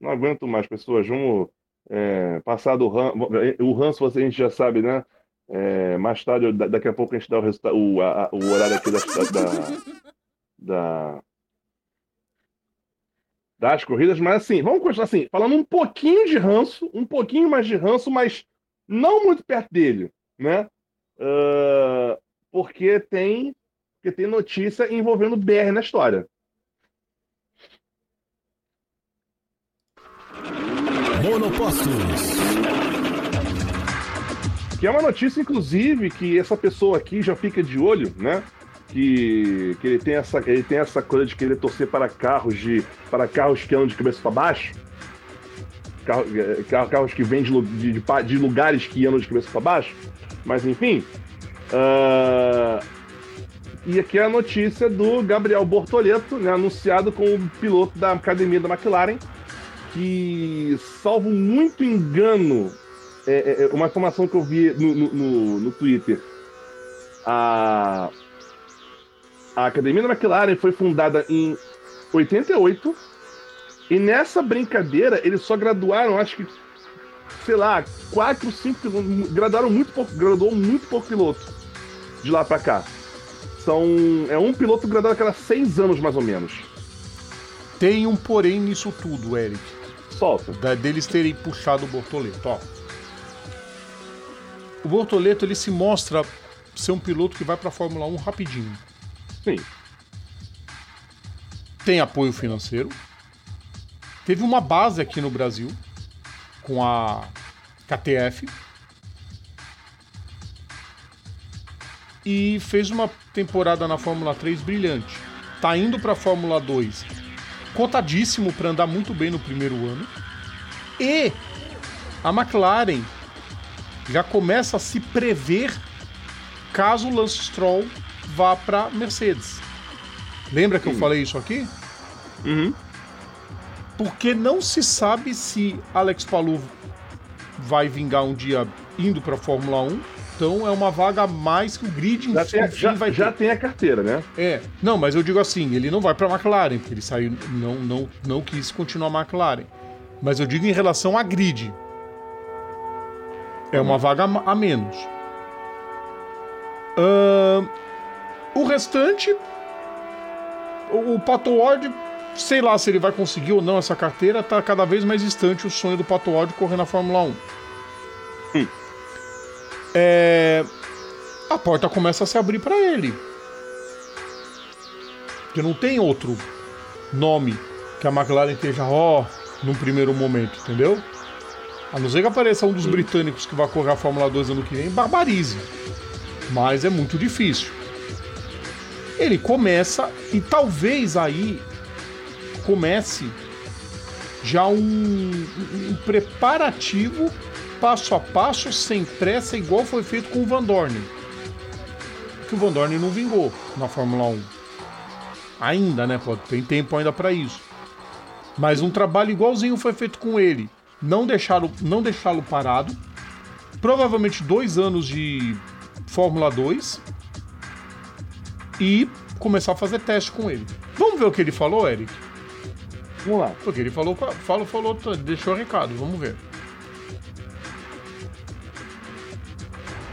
A: Não aguento mais, pessoas. Vamos é, passar do ranço. O ranço, você, a gente já sabe, né? É, mais tarde, da- daqui a pouco a gente dá o, o, a- o horário aqui da, da, da- das corridas, mas assim, vamos continuar assim, falando um pouquinho de ranço, um pouquinho mais de ranço, mas não muito perto dele, né? Ah, porque tem porque tem notícia envolvendo BR na história.
C: Monopostos.
A: Que é uma notícia, inclusive, que essa pessoa aqui já fica de olho, né? Que, que ele, tem essa, ele tem essa coisa de querer torcer para carros de. para carros que andam de cabeça para baixo. Eh, carro- carros que vêm de, de, de lugares que andam de cabeça para baixo. Mas enfim. ah, e aqui é a notícia do Gabriel Bortoleto, né, anunciado como piloto da academia da McLaren, que, salvo muito engano, é, é, é, uma informação que eu vi no, no, no- no Twitter. A, a Academia da McLaren foi fundada em 88 e nessa brincadeira eles só graduaram, acho que, sei lá, 4, 5 pilotos. Graduaram muito pouco, graduou muito pouco piloto de lá pra cá. São, é um piloto graduado a cada 6 anos, mais ou menos.
B: Tem um porém nisso tudo, Eric.
A: Solta.
B: da- deles terem puxado o Bortoleto. Ó. O Bortoleto ele se mostra ser um piloto que vai para a Fórmula 1 rapidinho.
A: Sim.
B: Tem apoio financeiro. Teve uma base aqui no Brasil com a KTF. E fez uma temporada na Fórmula 3 brilhante. Tá indo para a Fórmula 2 cotadíssimo para andar muito bem no primeiro ano. E a McLaren já começa a se prever caso o Lance Stroll vá para Mercedes. Lembra que eu falei isso aqui?
A: Uhum.
B: Porque não se sabe se Alex Palou vai vingar um dia indo para Fórmula 1. Então é uma vaga a mais que o grid
A: Já,
B: enfim,
A: tem, já,
B: vai
A: já
B: ter.
A: tem a carteira, né?
B: É, não, mas eu digo assim, ele não vai para McLaren, porque ele saiu, não, não, não quis continuar a McLaren. Mas eu digo em relação à grid. É uma vaga a a menos. Ahn, o restante, o, o Pato Ward, sei lá se ele vai conseguir ou não essa carteira, tá cada vez mais distante o sonho do Pato Ward correr na Fórmula 1. É, a porta começa a se abrir para ele. Porque não tem outro nome que a McLaren esteja, ó, num primeiro momento, entendeu? A não ser que apareça um dos britânicos que vai correr a Fórmula 2 ano que vem, barbarize. Mas é muito difícil. Ele começa e talvez aí comece já um, um- um preparativo passo a passo, sem pressa, igual foi feito com o Van Dorn. Que o Van Dorn não vingou na Fórmula 1. Ainda, né? Tem tempo ainda para isso. Mas um trabalho igualzinho foi feito com ele. Não deixá-lo não deixá-lo parado. Provavelmente dois anos de Fórmula 2. E começar a fazer teste com ele. Vamos ver o que ele falou, Eric?
A: Vamos lá.
B: Porque ele falou, falou, falou, deixou recado. Vamos ver.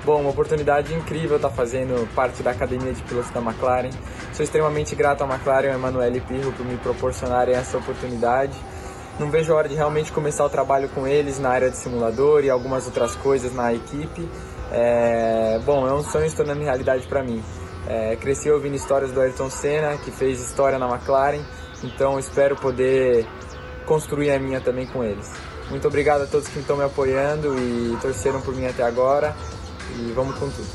D: Bom, uma oportunidade incrível estar fazendo parte da academia de pilotos da McLaren. Sou extremamente grato à McLaren e ao Emanuele Pirro por me proporcionarem essa oportunidade. Não vejo a hora de realmente começar o trabalho com eles na área de simulador e algumas outras coisas na equipe. É, Bom, é um sonho se tornando realidade para mim. É, cresci ouvindo histórias do Ayrton Senna, que fez história na McLaren, então espero poder construir a minha também com eles. Muito obrigado a todos que estão me apoiando e torceram por mim até agora. E vamos com tudo.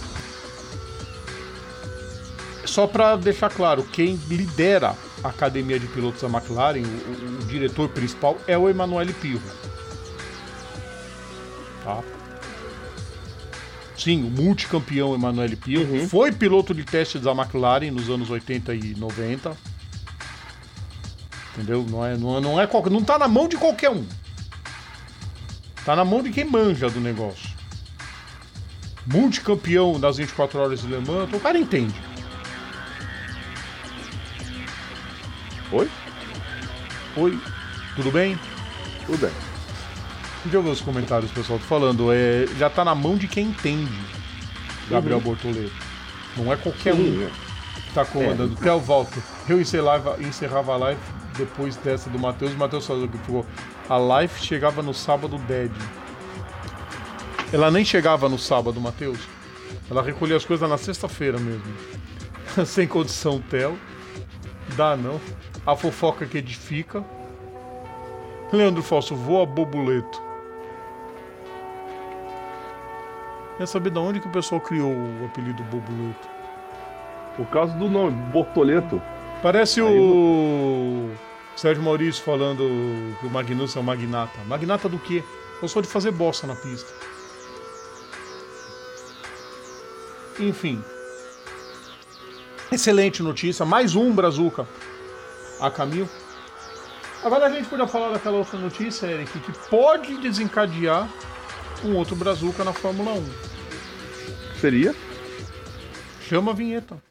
B: Só para deixar claro, quem lidera a academia de pilotos da McLaren, o, o- o diretor principal, é o Emanuele Pirro. Tá? Sim, o multicampeão Emanuele Pirro. Foi piloto de testes da McLaren nos anos 80 e 90. Entendeu? Não é, não é, não é não tá na mão de qualquer um. Tá na mão de quem manja do negócio. Multicampeão das 24 horas de Le Mans, então o cara entende.
A: Oi?
B: Oi, tudo bem?
A: Tudo bem.
B: Deixa eu ver os comentários, pessoal. Tô falando, é, já tá na mão de quem entende. Gabriel Bortoleto. Não é qualquer um
A: Sim,
B: que tá comandando.
A: É.
B: Theo Walter. Eu encerrava, encerrava a live depois dessa do Matheus. O Matheus falou que ficou. A live chegava no sábado dead. Ela nem chegava no sábado, Matheus. Ela recolhia as coisas na sexta-feira mesmo. Sem condição, Theo. Dá não. A fofoca que edifica. Leandro Falso, voa bobuleto. Quer saber de onde que o pessoal criou o apelido bobuleto?
A: Por causa do nome, Bortoleto.
B: Parece o Sérgio Maurício falando que o Magnus é um magnata. Magnata do quê? Eu sou de fazer bosta na pista. Enfim. Excelente notícia. Mais um Brazuca a caminho. Agora a gente podia falar daquela outra notícia, Eric, que pode desencadear um outro Brazuca na Fórmula 1.
A: Seria?
B: Chama a vinheta.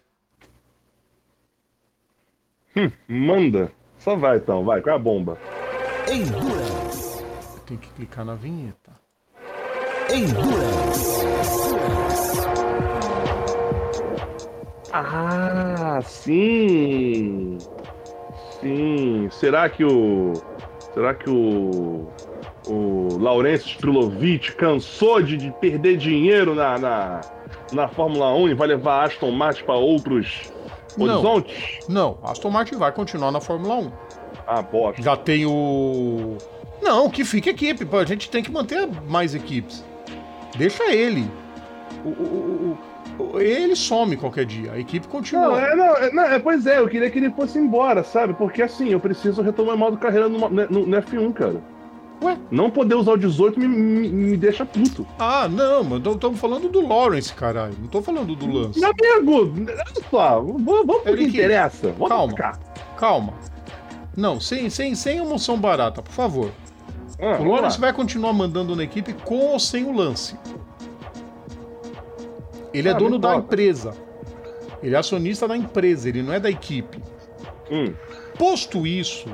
A: Manda. Só vai então, vai. Qual é a bomba?
C: Endurance.
B: Tem que clicar na vinheta.
C: Endurance.
A: Ah, sim. Sim. Será que o. Será que o. O Laurence Strulovic cansou de, de perder dinheiro na, na, na Fórmula 1 e vai levar a Aston Martin para outros
B: Não.
A: horizontes?
B: Não, Aston Martin vai continuar na Fórmula 1.
A: Ah, bosta.
B: Já tem o. Não, que fique equipe. A gente tem que manter mais equipes. Deixa ele. O- o- o- ele some qualquer dia. A equipe continua.
A: Não, é, não, é, não, é, pois é, eu queria que ele fosse embora, sabe? Porque assim, eu preciso retomar modo carreira no, no, no F1, cara.
B: Ué?
A: Não poder usar o 18 me, me, me deixa puto.
B: Ah, não, mas estamos falando do Lawrence, caralho. Não tô falando do Lance.
A: Meu amigo, olha só, vamos, vamos pro que interessa. Vamos
B: calma. Calma. Não, sem, sem, sem emoção barata, por favor.
A: Ah,
B: O Lawrence vai continuar mandando na equipe com ou sem o lance. Ele é
A: Ah,
B: dono da empresa. Ele é acionista da empresa, ele não é da equipe.
A: Hum,
B: Posto isso,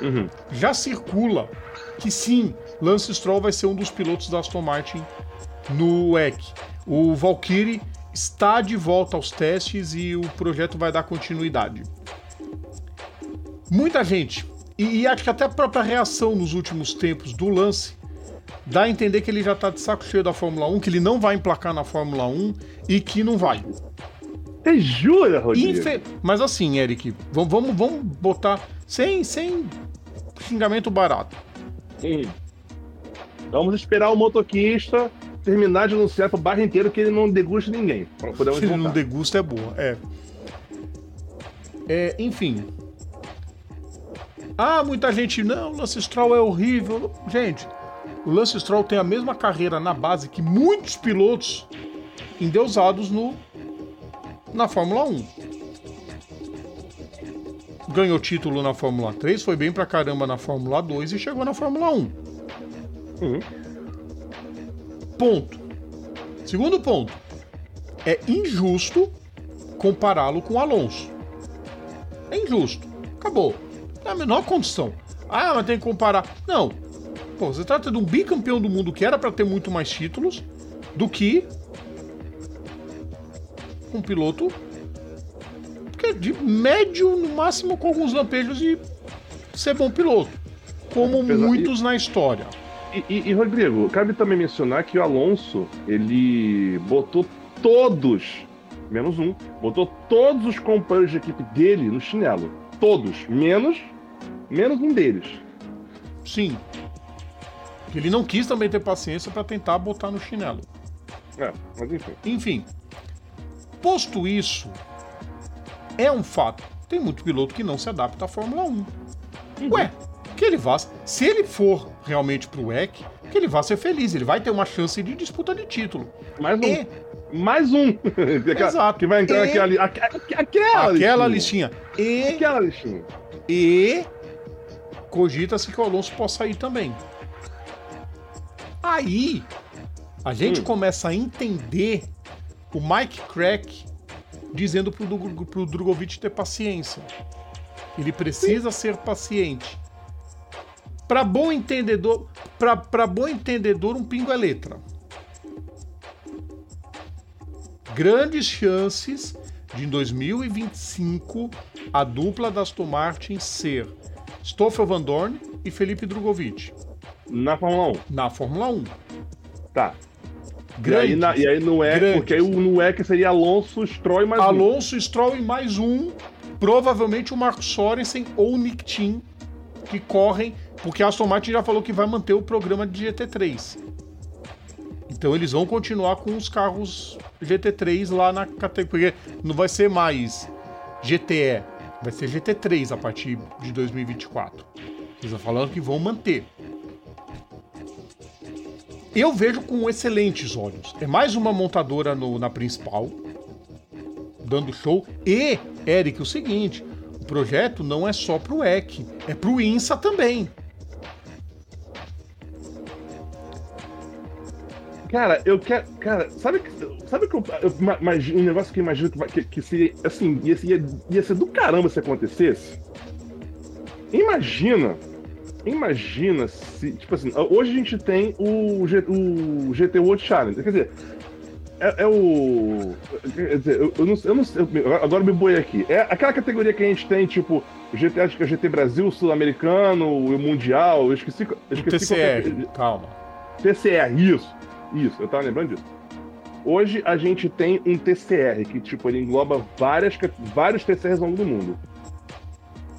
A: uhum.
B: já circula que sim, Lance Stroll vai ser um dos pilotos da Aston Martin no WEC. O Valkyrie está de volta aos testes e o projeto vai dar continuidade. Muita gente, e, e acho que até a própria reação nos últimos tempos do Lance, dá a entender que ele já está de saco cheio da Fórmula 1, que ele não vai emplacar na Fórmula 1 e que não vai.
A: Você jura, Rodrigo?
B: Infe- Mas assim, Eric, vamos, botar sem, sem xingamento barato.
A: Hum. Vamos esperar o motoquista terminar de anunciar pro bairro inteiro que ele não degusta ninguém. Poder
B: Se ele não degusta é boa, é. É, enfim. Ah, muita gente, não, o Lance Stroll é horrível. Gente, o Lance Stroll tem a mesma carreira na base que muitos pilotos endeusados no na Fórmula 1. Ganhou título na Fórmula 3, foi bem pra caramba na Fórmula 2 e chegou na Fórmula 1.
A: Uhum.
B: Ponto. Segundo ponto. É injusto compará-lo com o Alonso. É injusto. Acabou. É a menor condição. Ah, mas tem que comparar. Não. Pô, você trata de um bicampeão do mundo que era pra ter muito mais títulos do que um piloto que é de médio, no máximo, com alguns lampejos de ser bom piloto. Como
A: Apesar-
B: muitos na história.
A: E, e- e, Rodrigo, cabe também mencionar que o Alonso, ele botou todos, menos um, botou todos os companheiros de equipe dele no chinelo. Todos, menos, menos um deles.
B: Sim. Ele não quis também ter paciência pra tentar botar no chinelo.
A: É, mas enfim.
B: Enfim, posto isso, é um fato. Tem muito piloto que não se adapta à Fórmula 1. Ué, que ele vá. Se ele for realmente pro WEC, que ele vá ser feliz. Ele vai ter uma chance de disputa de título.
A: Mais um.
B: E
A: Mais um. Aquela-
B: Exato.
A: Que vai entrar
B: E-
A: naquela li- aque- aque- aquela,
B: aquela
A: listinha.
B: listinha. E,
A: Aquela listinha.
B: e cogita-se que o Alonso possa ir também. Aí a gente
A: Hum.
B: começa a entender o Mike Crack dizendo pro, Dru- pro Drogovic ter paciência. Ele precisa ser paciente. Para bom entendedor, para bom entendedor, um pingo é letra. grandes chances de em 2025 a dupla da Aston Martin ser Stoffel Van Dorn e Felipe Drogovic
A: Na Fórmula 1.
B: na Fórmula 1.
A: Tá. E
B: Grandes.
A: aí, na- e aí EC,
B: Grandes.
A: porque aí o no EC seria Alonso, Stroll e mais um.
B: Alonso, Stroll e mais um, provavelmente o Marco Sorensen ou o Nick Tim, que correm, porque a Aston Martin já falou que vai manter o programa de GT3. Então eles vão continuar com os carros GT3 lá na categoria. Porque não vai ser mais GTE, vai ser GT3 a partir de 2024. Eles estão falando que vão manter. Eu vejo com excelentes olhos. É mais uma montadora no- na principal, dando show. E, Eric, o seguinte: o projeto não é só pro EC, é pro INSA também.
A: Cara, eu quero. Cara, sabe. Sabe que eu, eu um negócio que eu imagino que, que, que seria. Assim, ia, ia, ia ser do caramba se acontecesse. Imagina. Imagina se. Tipo assim, hoje a gente tem o, G, o GT World Challenge. Quer dizer. É, é o. Quer dizer, eu, eu não, eu não sei. eu- Agora me boi aqui. É aquela categoria que a gente tem, tipo, GT, acho que é GT Brasil, Sul-Americano, o Mundial. Eu esqueci. Eu esqueci qual
B: TCR, calma.
A: TCR, isso. Isso, eu tava lembrando disso. Hoje a gente tem um TCR que, tipo, ele engloba várias, vários TCRs ao longo do mundo.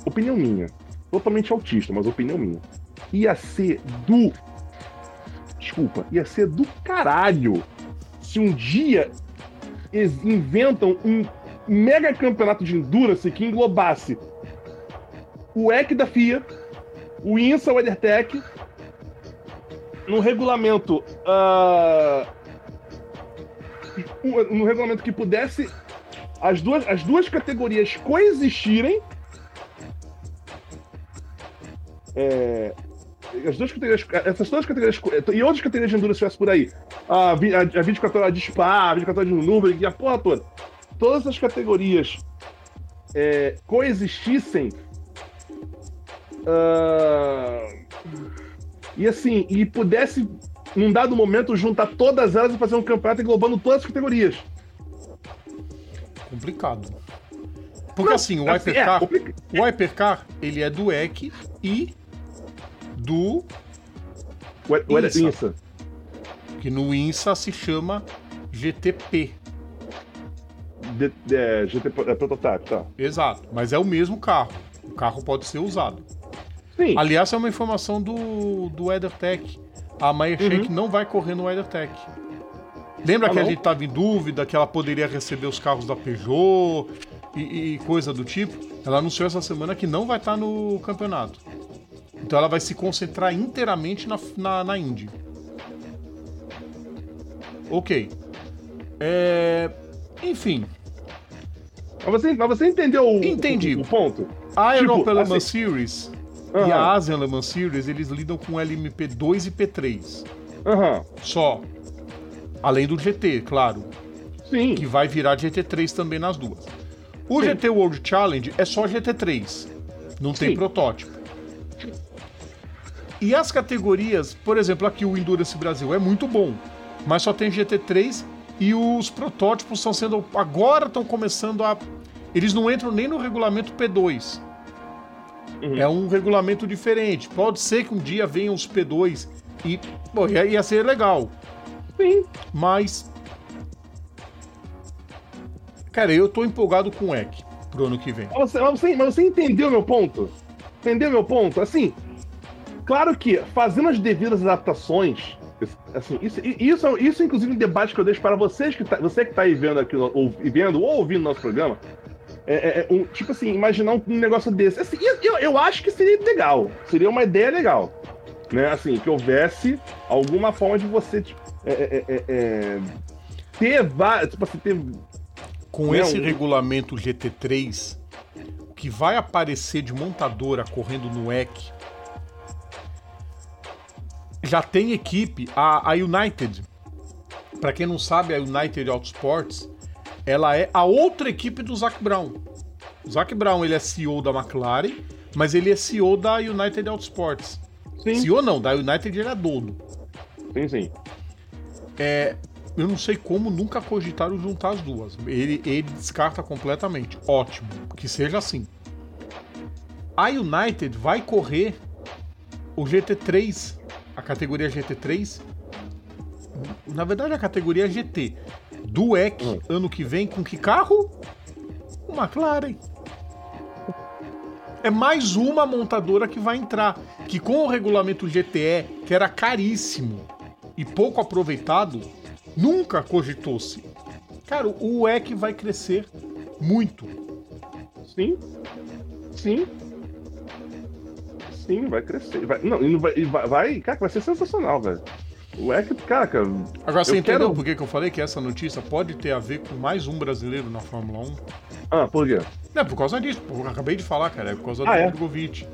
A: Opinião minha. Totalmente autista, mas opinião minha. Ia ser do. Desculpa, ia ser do caralho se um dia eles inventam um mega campeonato de endurance que englobasse o EC da FIA, o INSA, WeatherTech, num regulamento num regulamento que pudesse as duas, as duas categorias coexistirem é, as duas categorias, essas duas categorias e outras categorias de endurance tivesse por aí a, a, a 24 horas de Spa, a 24 horas de Nürburgring e a porra toda todas essas categorias é, coexistissem ah, e assim, e pudesse, num dado momento, juntar todas elas e fazer um campeonato englobando todas as categorias.
B: Complicado. Porque
A: Não,
B: assim, o
A: assim, é,
B: Hypercar,
A: complica-
B: o Hypercar, ele é do EC e do
A: O, o. Insa.
B: que no INSA se chama GTP.
A: De, de, é, GT é, Prototype, tá.
B: Exato, mas é o mesmo carro. O carro pode ser usado.
A: Sim,
B: Aliás, é uma informação do, do WeatherTech. A Maya Shank não vai correr no WeatherTech. Lembra
A: Ah,
B: que a gente estava em dúvida que ela poderia receber os carros da Peugeot e, e coisa do tipo? Ela anunciou essa semana que não vai estar no campeonato. Então ela vai se concentrar inteiramente na, na, na Indy. Ok. É, Enfim,
A: mas você, mas você entendeu o,
B: Entendi.
A: o, o ponto?
B: a
A: Tipo,
B: Europa Le Mans
A: assim-
B: Series e
A: Aham.
B: a Asian Le Mans Series, eles lidam com LMP2 e P3.
A: Aham,
B: Só. Além do GT, claro.
A: sim.
B: Que vai virar GT3 também nas duas. O
A: Sim.
B: GT World Challenge é só GT3. Não tem
A: Sim.
B: protótipo. E as categorias, por exemplo, aqui o Endurance Brasil é muito bom, mas só tem GT3 e os protótipos estão sendo. Agora estão começando a. Eles não entram nem no regulamento P2.
A: Uhum.
B: É um regulamento diferente. Pode ser que um dia venham os P2 e. Pô, ia, ia ser legal.
A: Sim.
B: Mas. Cara, eu tô empolgado com o EC pro ano que vem.
A: Mas você, mas você entendeu meu ponto? Entendeu meu ponto? Assim, claro que fazendo as devidas adaptações, assim, isso, isso, isso é inclusive um debate que eu deixo para vocês que tá, você que tá aí vendo aqui, ou vendo ou ouvindo nosso programa, é, é, é um, tipo assim, imaginar um, negócio desse. Assim, eu, eu, acho que seria legal, seria uma ideia legal, né? Assim, que houvesse alguma forma de você tipo, é, é, é, é, ter tipo assim, ter
B: Com
A: Não.
B: esse regulamento GT3, o que vai aparecer de montadora correndo no EC. Já tem equipe, a, a United. Pra quem não sabe, a United Autosports, ela é a outra equipe do Zac Brown. O Zac Brown ele é CEO da McLaren, mas ele é CEO da United Autosports.
A: sim,
B: CEO não, da United ele é dono.
A: sim, sim.
B: eu não sei como nunca cogitaram juntar as duas. Ele, ele descarta completamente. Ótimo, que seja assim. A United vai correr o GT3, a categoria GT3. Na verdade, a categoria GT do EC
A: Hum.
B: ano que vem com que carro? O McLaren. É mais uma montadora que vai entrar. Que com o regulamento GTE, que era caríssimo e pouco aproveitado, nunca cogitou-se. Cara, o EC vai crescer muito.
A: Sim. Sim. Sim, vai crescer. Vai, não, e vai, e vai, vai. Cara, vai ser sensacional, velho. O EC, cara, cara.
B: Agora, você
A: eu
B: entendeu
A: quero-
B: por que, que eu falei que essa notícia pode ter a ver com mais um brasileiro na Fórmula 1?
A: Ah, por quê?
B: Não é por causa disso, eu acabei de falar, cara, é por causa
A: Ah,
B: do
A: é?
B: Drogovic.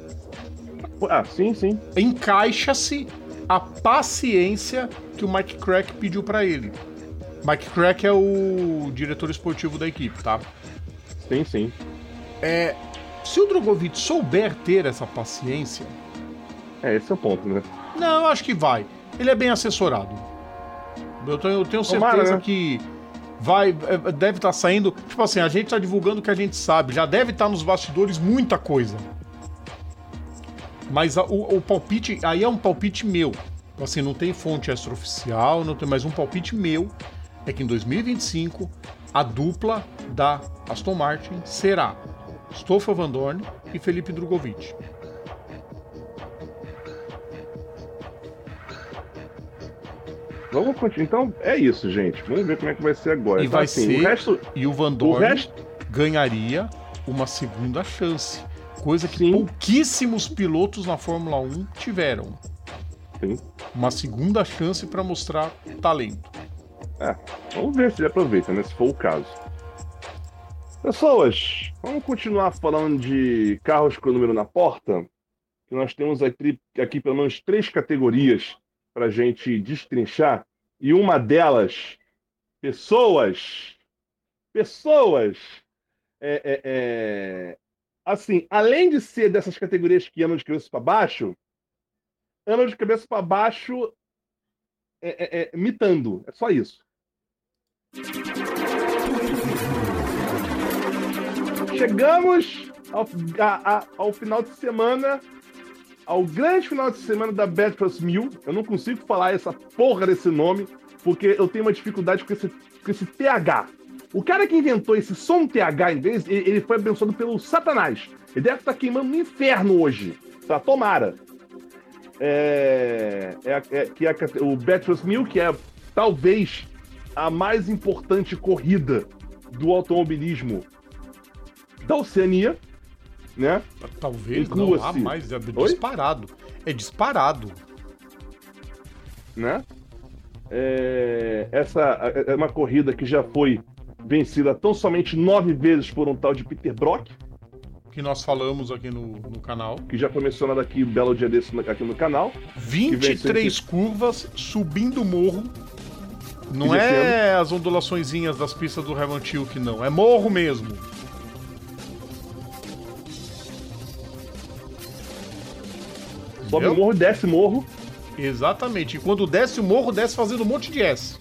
A: Ah, sim, sim.
B: Encaixa-se a paciência que o Mike Crack pediu pra ele. Mike Crack é o diretor esportivo da equipe, tá?
A: Sim, sim.
B: É, se o Drogovic souber ter essa paciência,
A: É, esse é o ponto, né?
B: não, eu acho que vai. Ele é bem assessorado. Eu tenho, eu tenho certeza
A: Tomara, né?
B: que vai, é, deve estar saindo. Tipo assim, a gente tá divulgando o que a gente sabe. Já deve estar nos bastidores muita coisa. Mas a- o, o palpite, aí é um palpite meu. Assim, não tem fonte extraoficial, não tem mais um palpite meu. É que em 2025 a dupla da Aston Martin será Stoffel Van Dorn e Felipe Drogovic.
A: Vamos continuar. Então, é isso, gente. Vamos ver como é que vai ser agora.
B: E
A: Então,
B: vai
A: assim,
B: ser-
A: O resto.
B: E o Van
A: O
B: Dorn
A: resto.
B: ganharia uma segunda chance. Coisa que
A: Sim.
B: pouquíssimos pilotos na Fórmula 1 tiveram.
A: Sim.
B: Uma segunda chance para mostrar talento.
A: É, vamos ver se ele aproveita, né? Se for o caso. Pessoas, vamos continuar falando de carros com o número na porta. Que nós temos aqui, aqui pelo menos três categorias para gente destrinchar. E uma delas, pessoas. Pessoas. É, é, é, assim, além de ser dessas categorias que andam de cabeça para baixo, andam de cabeça para baixo é, é, é, mitando. É só isso. Chegamos ao, a- a- ao final de semana, ao grande final de semana da Bad Plus Mil. Eu não consigo falar essa porra desse nome, porque eu tenho uma dificuldade com esse, com esse TH. O cara que inventou esse som TH em vez, ele, ele foi abençoado pelo Satanás. Ele deve estar queimando no inferno hoje. Tá? Tomara. É, é, é- que é o Plus Mil, que é talvez a mais importante corrida do automobilismo da Oceania, né?
B: Talvez não há mais. É
A: Oi?
B: disparado. É disparado.
A: né? É, essa é uma corrida que já foi vencida tão somente nove vezes por um tal de Peter Brock,
B: Que nós falamos aqui no, no canal.
A: que já foi mencionado aqui um belo dia desse aqui no canal.
B: 23 curvas subindo o morro. Não é as ondulaçõezinhas das pistas do Herman Tilke, não. É morro mesmo.
A: Sobe o morro, desce morro.
B: Exatamente. E quando desce o morro, desce fazendo um monte de S.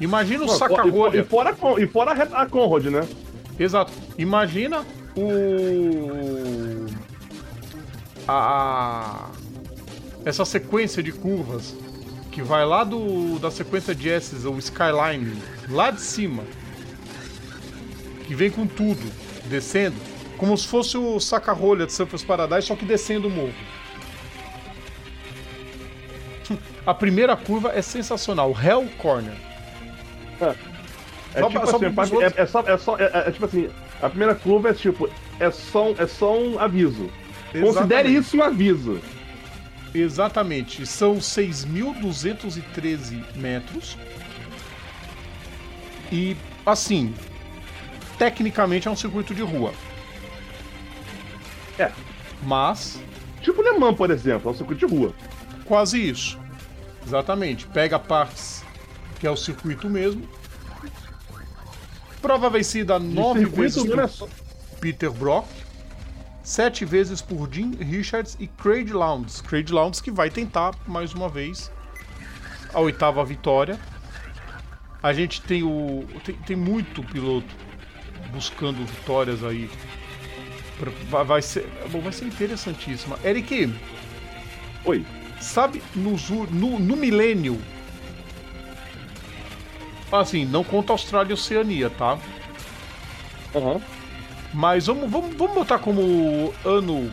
B: Imagina o saca-rolha.
A: E, fora, e fora a, Conrad, né?
B: Exato. Imagina o. A- Essa sequência de curvas que vai lá do da sequência de S's, o Skyline, lá de cima, que vem com tudo, descendo, como se fosse o saca-rolha de Surfers Paradise, só que descendo o morro. A primeira curva é sensacional, Hell Corner.
A: É
B: Só
A: tipo
B: só
A: assim, é, é só, é só, é, é tipo assim, a primeira curva é tipo, é só, um- é só um aviso. Considere
B: Exatamente.
A: isso um aviso.
B: Exatamente. São 6.213 metros. E, assim, tecnicamente é um circuito de rua.
A: É.
B: Mas,
A: Tipo Le Mans, por exemplo, é um circuito de rua.
B: quase isso. Exatamente. Pega partes que é o circuito mesmo. Prova vencida
A: De
B: nove vezes
A: é
B: por
A: só-
B: Peter Brock. Sete vezes por Jim Richards e Craig Lowndes. Craig Lowndes que vai tentar mais uma vez a oitava vitória. A gente tem o. Tem, tem muito piloto buscando vitórias aí. Vai, ser. Bom, vai ser interessantíssima. Eric,
A: Oi.
B: sabe nos u- no, no milênio. Assim, não conta Austrália e Oceania, tá?
A: Aham.
B: Mas vamos, vamos, vamos botar como ano.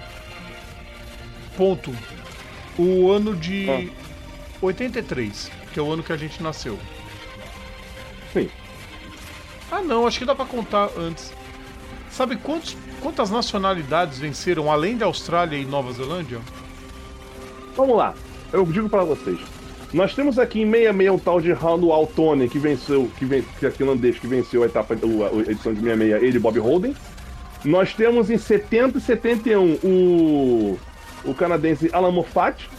B: Ponto. O ano de
A: Ah.
B: 83, que é o ano que a gente nasceu.
A: Sim.
B: Ah, não, acho que dá pra contar antes. Sabe quantos, quantas nacionalidades venceram além da Austrália e Nova Zelândia?
A: Vamos lá. Eu digo para vocês. Nós temos aqui em 66 um tal de Rando Altone, que venceu, que, ven que é finlandês, que venceu a etapa, a edição de 66, ele e Bob Holden. Nós temos em 70 e 71 o, o canadense Alan Moffat,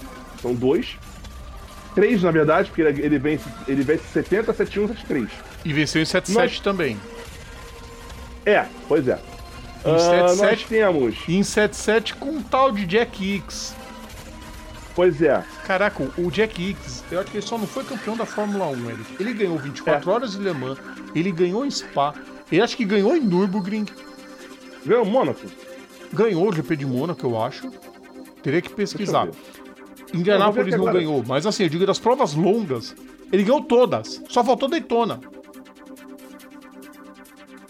A: são dois. Três, na verdade, porque ele, ele vence, ele vence 70, 71, 73.
B: E venceu em 77
A: Nós-
B: também.
A: É, pois é.
B: Em
A: Ah,
B: 77
A: nós temos,
B: em 77 com um tal de Jack Hicks.
A: pois é,
B: Caraca, o Jack Hicks, eu acho que ele só não foi campeão da Fórmula 1, Eric. Ele ganhou 24
A: É.
B: horas de Le Mans, ele ganhou em Spa, ele acho que ganhou em Nürburgring,
A: ganhou Mônaco.
B: ganhou o GP de Mônaco, eu acho. Teria que pesquisar. Indianápolis não
A: agora.
B: ganhou, mas assim, eu digo das provas longas, ele ganhou todas. Só faltou Daytona.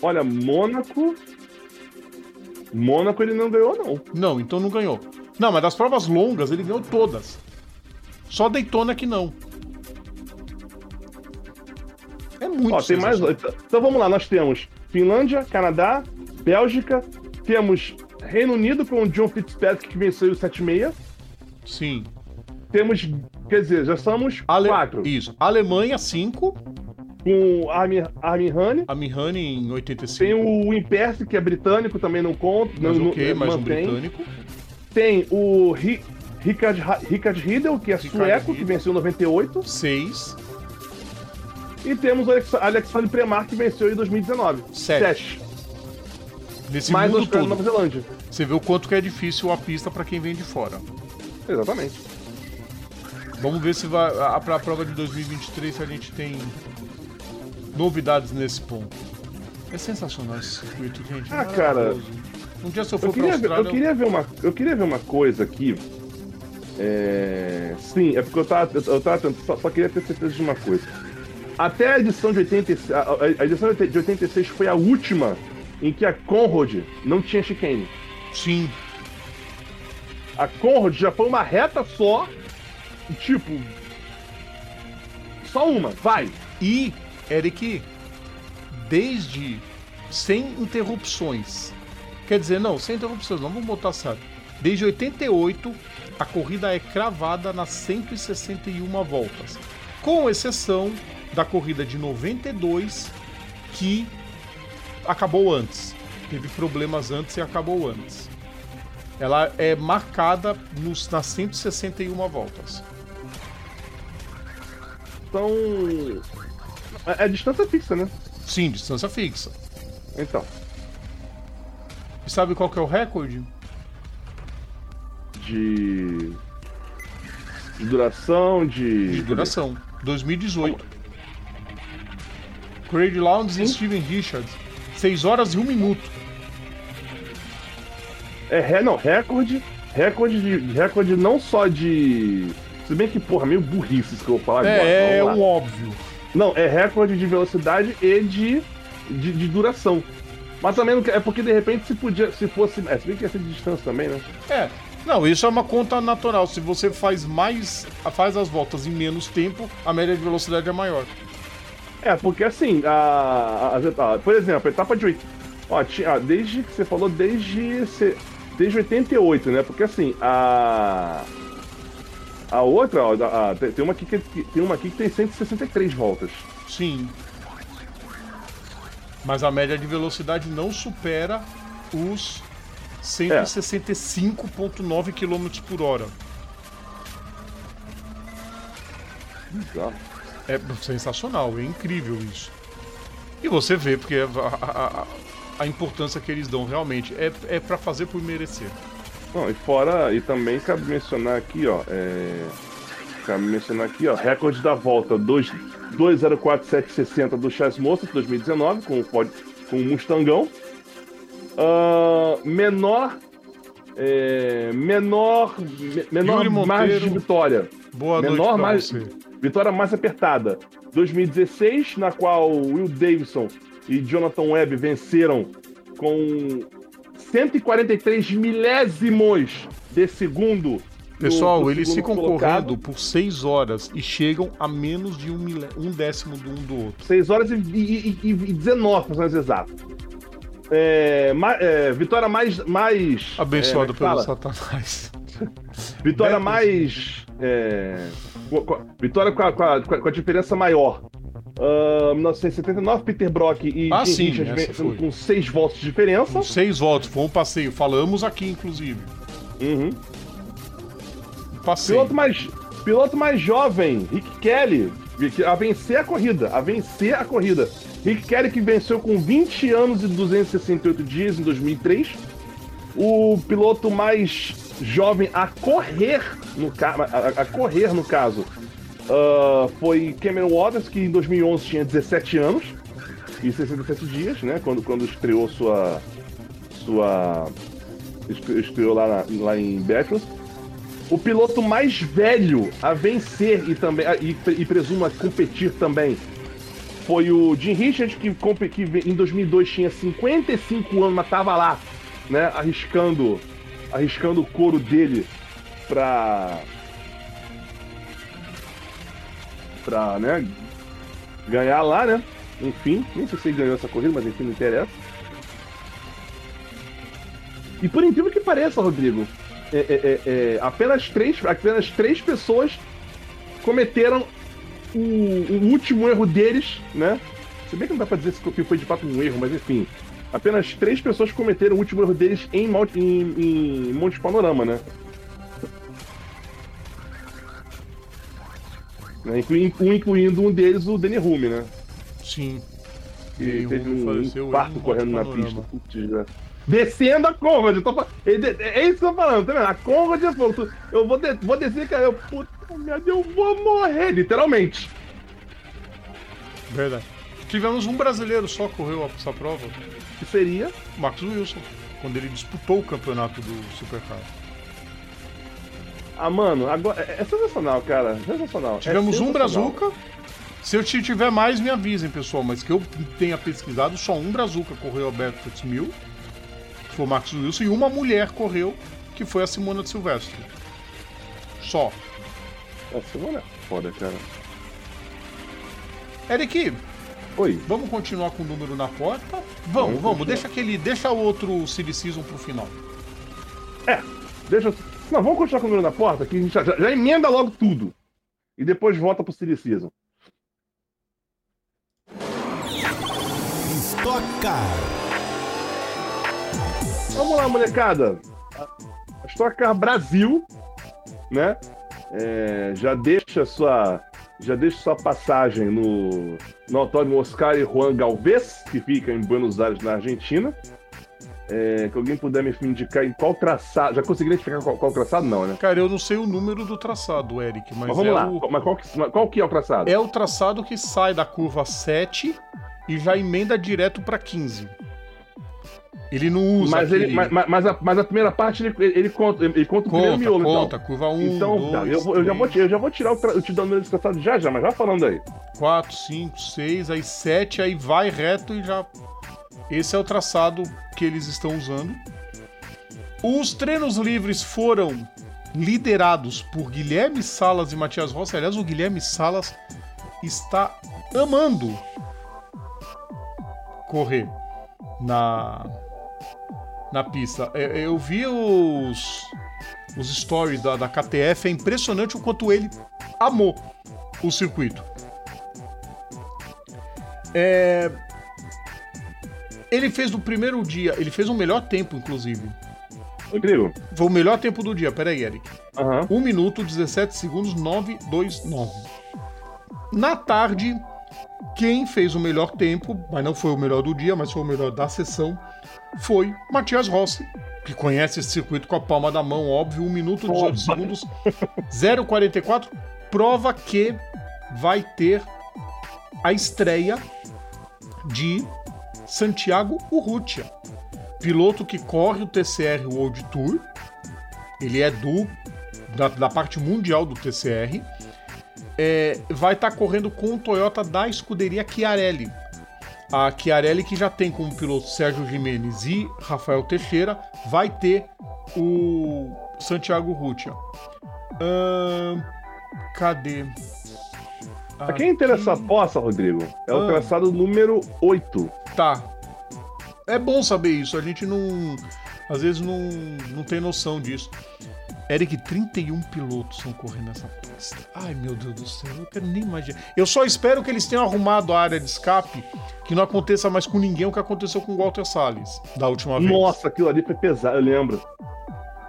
A: Olha, Mônaco. Mônaco ele não ganhou, não.
B: Não, então não ganhou. Não, mas das provas longas ele ganhou todas. Só Daytona que não. É muito
A: Ó, tem mais. Então vamos lá, nós temos Finlândia, Canadá, Bélgica, temos Reino Unido com o John Fitzpatrick que venceu o 76.
B: Sim.
A: Temos, quer dizer, já somos
B: Ale...
A: quatro.
B: Isso. Alemanha, 5.
A: Com Armin, Armin Hane.
B: A Mihani em 85.
A: Tem o Imperce, que é britânico, também não conta.
B: Mas
A: não,
B: ok,
A: não-
B: mais um
A: mantém.
B: britânico.
A: Tem o Ri, Richard, Ha- Richard Riedel, que é
B: Richard
A: sueco, que venceu em 98.
B: 6.
A: E temos o Alex- Alexandre Premar, que venceu em 2019.
B: Sete. Nesse
A: Mais
B: mundo
A: Austrália e Nova
B: todo.
A: Zelândia.
B: Você vê o quanto que é difícil a pista pra quem vem de fora.
A: Exatamente.
B: Vamos ver se vai. A, pra prova de 2023 se a gente tem novidades nesse ponto. É sensacional esse circuito, gente.
A: Ah, cara.
B: Um dia se eu for
A: Eu
B: pra
A: queria, ver,
B: Austrália.
A: eu, queria ver uma, eu queria ver uma coisa aqui. É, Sim, é porque eu tava, eu tava tentando- só, só queria ter certeza de uma coisa. Até a edição de 86, a, a- a edição de 86 foi a última em que a Conrad não tinha chicane.
B: Sim,
A: A Conrad já foi uma reta só, tipo. Só uma, vai.
B: E, Eric, desde sem interrupções. Quer dizer, não, sem interrupções, não vamos botar certo. Desde 88, a corrida é cravada nas 161 voltas. Com exceção da corrida de 92, que acabou antes. Teve problemas antes e acabou antes. Ela é marcada nos, nas 161 voltas.
A: Então. É, é distância fixa, né?
B: Sim, distância fixa.
A: Então.
B: E sabe qual que é o recorde?
A: De. De duração, de.
B: De duração. 2018. Craig Lowndes e Steven Richards. 6 horas e 1 minuto.
A: É, não, recorde. Recorde de. Recorde não só de. Se bem que, porra, meio burrice isso que eu vou falar agora.
B: É, é um óbvio.
A: Não, é recorde de velocidade e de, de, de duração. Mas também é porque de repente se podia. Se fosse. É, se bem que ia ser de distância também, né?
B: É. Não, isso é uma conta natural. Se você faz mais. faz as voltas em menos tempo, a média de velocidade é maior.
A: É, porque assim, a, a- etapas- por exemplo, a etapa de 8. Ó, tinha, desde que você falou, desde. Desde 88, né? Porque assim, a. A outra, ó, a- tem uma aqui que tem uma aqui que tem 163 voltas.
B: Sim. Mas a média de velocidade não supera os 165,9 km por hora.
A: Ó.
B: É sensacional, é incrível isso. E você vê, porque a, a- a- a importância que eles dão realmente é, é para fazer por merecer.
A: Não, e fora, e também cabe mencionar aqui, ó, é, ficar me mencionando aqui, ó. Recorde da volta 2 204,760 do Chas Moça 2019, com o, Ford, com o Mustangão. Ah, menor. é, menor. me- Menor margem de vitória.
B: Boa
A: Menor
B: noite
A: mais-. Vitória mais apertada. 2016, na qual Will Davidson e Jonathan Webb venceram com 143 milésimos de segundo.
B: Pessoal,
A: no
B: eles
A: segundo
B: ficam
A: colocado.
B: correndo por 6 horas e chegam a menos de um, milé- um décimo do um do outro.
A: 6 horas e, e, e, e 19, para ser exato. É, ma- é, vitória mais. mais
B: Abençoado
A: é,
B: pelo
A: fala?
B: Satanás.
A: Vitória mais. é, vitória com a, com a- com a diferença maior. Ah, 1979, Peter Brock e
B: Ah,
A: Jim
B: sim,
A: Richards com 6 votos de diferença.
B: Com seis votos, foi um passeio. Falamos aqui, inclusive.
A: Uhum.
B: Um passeio.
A: Piloto mais, piloto mais jovem, Rick Kelly, a vencer a corrida, a vencer a corrida. Rick Kelly que venceu com 20 anos e 268 dias em 2003. O piloto mais jovem a correr no a, a correr no caso ah, foi Cameron Waters que em 2011 tinha 17 anos e 67 dias, né? Quando, quando estreou sua sua estre- estreou lá, na- lá em Bathurst. O piloto mais velho a vencer e também e, e a competir também foi o Jim Richards que, que em 2002 tinha 55 anos, mas tava lá, né, arriscando arriscando o couro dele pra pra, né, ganhar lá, né? Enfim, nem sei se ele ganhou essa corrida, mas enfim, não interessa. E por incrível que pareça, Rodrigo, é, é, é, é, apenas, três, apenas três pessoas cometeram o, o último erro deles, né? Se bem que não dá pra dizer se foi de fato um erro, mas enfim. Apenas três pessoas cometeram o último erro deles em, em, em Monte Panorama, né? Né, inclui- incluindo um deles, o Danny Hume, né?
B: Sim.
A: Que
B: E o
A: teve um
B: um
A: correndo na pista. Putz, né? Descendo a Conrad, tô É isso que eu tô falando, tá vendo? A Conrad é fogo. Tu- Eu vou, de- vou descer, cara. Eu, puta merda, eu vou morrer, literalmente.
B: Verdade. Tivemos um brasileiro só que correu essa prova,
A: Que seria.
B: Max Wilson, quando ele disputou o campeonato do Supercar.
A: Ah, mano, agora. É, é sensacional, cara. Sensacional. É
B: Tivemos um
A: sensacional.
B: Brazuca. Se eu tiver mais, me avisem, pessoal. Mas que eu tenha pesquisado, só um Brazuca correu a Bertolds Mil, que foi o Max Wilson, e uma mulher correu, que foi a Simona de Silvestre. Só.
A: Essa semana é foda, cara.
B: Eric,
A: Oi.
B: vamos continuar com o número na porta? Vamos,
A: Vamos
B: vamos. Deixa aquele. Deixa o outro Silly Season pro final.
A: É, deixa. Não, vamos continuar com o número na porta, que a gente já, já- emenda logo tudo. E depois volta pro Silly Season.
C: Stock Car.
A: Vamos lá, molecada. A Stock Car Brasil, né? é, já deixa sua já deixa sua passagem no, no Autódromo Oscar e Juan Galvez, que fica em Buenos Aires, na Argentina. É, que alguém puder me indicar em qual traçado. Já consegui identificar qual, qual traçado? Não, né?
B: Cara, eu não sei o número do traçado, Eric, mas,
A: Mas vamos
B: é,
A: lá.
B: o,
A: Mas qual, que- qual que é o traçado?
B: é o traçado que sai da curva 7 e já emenda direto pra 15. Ele não usa
A: mas,
B: aquele...
A: ele, mas, mas- a, mas a primeira parte ele, ele conta, ele conta o primeiro
B: Conta,
A: miolo,
B: conta,
A: então.
B: curva 1,
A: Então, tá,
B: 2,
A: eu, vou- eu já vou, eu já vou tirar o, tra- eu te dando o número desse traçado já já, mas já falando aí.
B: 4, 5, 6, aí 7, aí vai reto e já. Esse é o traçado que eles estão usando. Os treinos livres foram liderados por Guilherme Salas e Matias Rossi. Aliás, o Guilherme Salas está amando correr na, na pista. É, Eu vi os, os stories da, da KTF, é impressionante o quanto ele amou o circuito. É, Ele fez no primeiro dia, ele fez o melhor tempo, inclusive.
A: Rodrigo.
B: Foi o melhor tempo do dia, peraí, Eric.
A: Aham.
B: 1 minuto, 17 segundos, 929. Na tarde, quem fez o melhor tempo, mas não foi o melhor do dia, mas foi o melhor da sessão, foi Matias Rossi, que conhece esse circuito com a palma da mão, óbvio, 1 minuto, 18 segundos, 0,44. prova que vai ter a estreia de Santiago Urrutia, piloto que corre o TCR World Tour. Ele é do da, da parte mundial do TCR. É, vai estar tá correndo com o Toyota da escuderia Chiarelli. A Chiarelli, que já tem como piloto Sérgio Jimenez e Rafael Teixeira, vai ter o Santiago Rutia. Hum, cadê?
A: A quem interessa a poça, Rodrigo, é o ah. traçado número 8.
B: Tá. É bom saber isso, a gente não. Às vezes não, não tem noção disso. Eric, 31 pilotos estão correndo nessa pista. Ai, meu Deus do céu, eu quero nem imaginar. Eu só espero que eles tenham arrumado a área de escape, que não aconteça mais com ninguém o que aconteceu com o Walter Salles da última vez.
A: Nossa, aquilo ali foi pesado, eu lembro.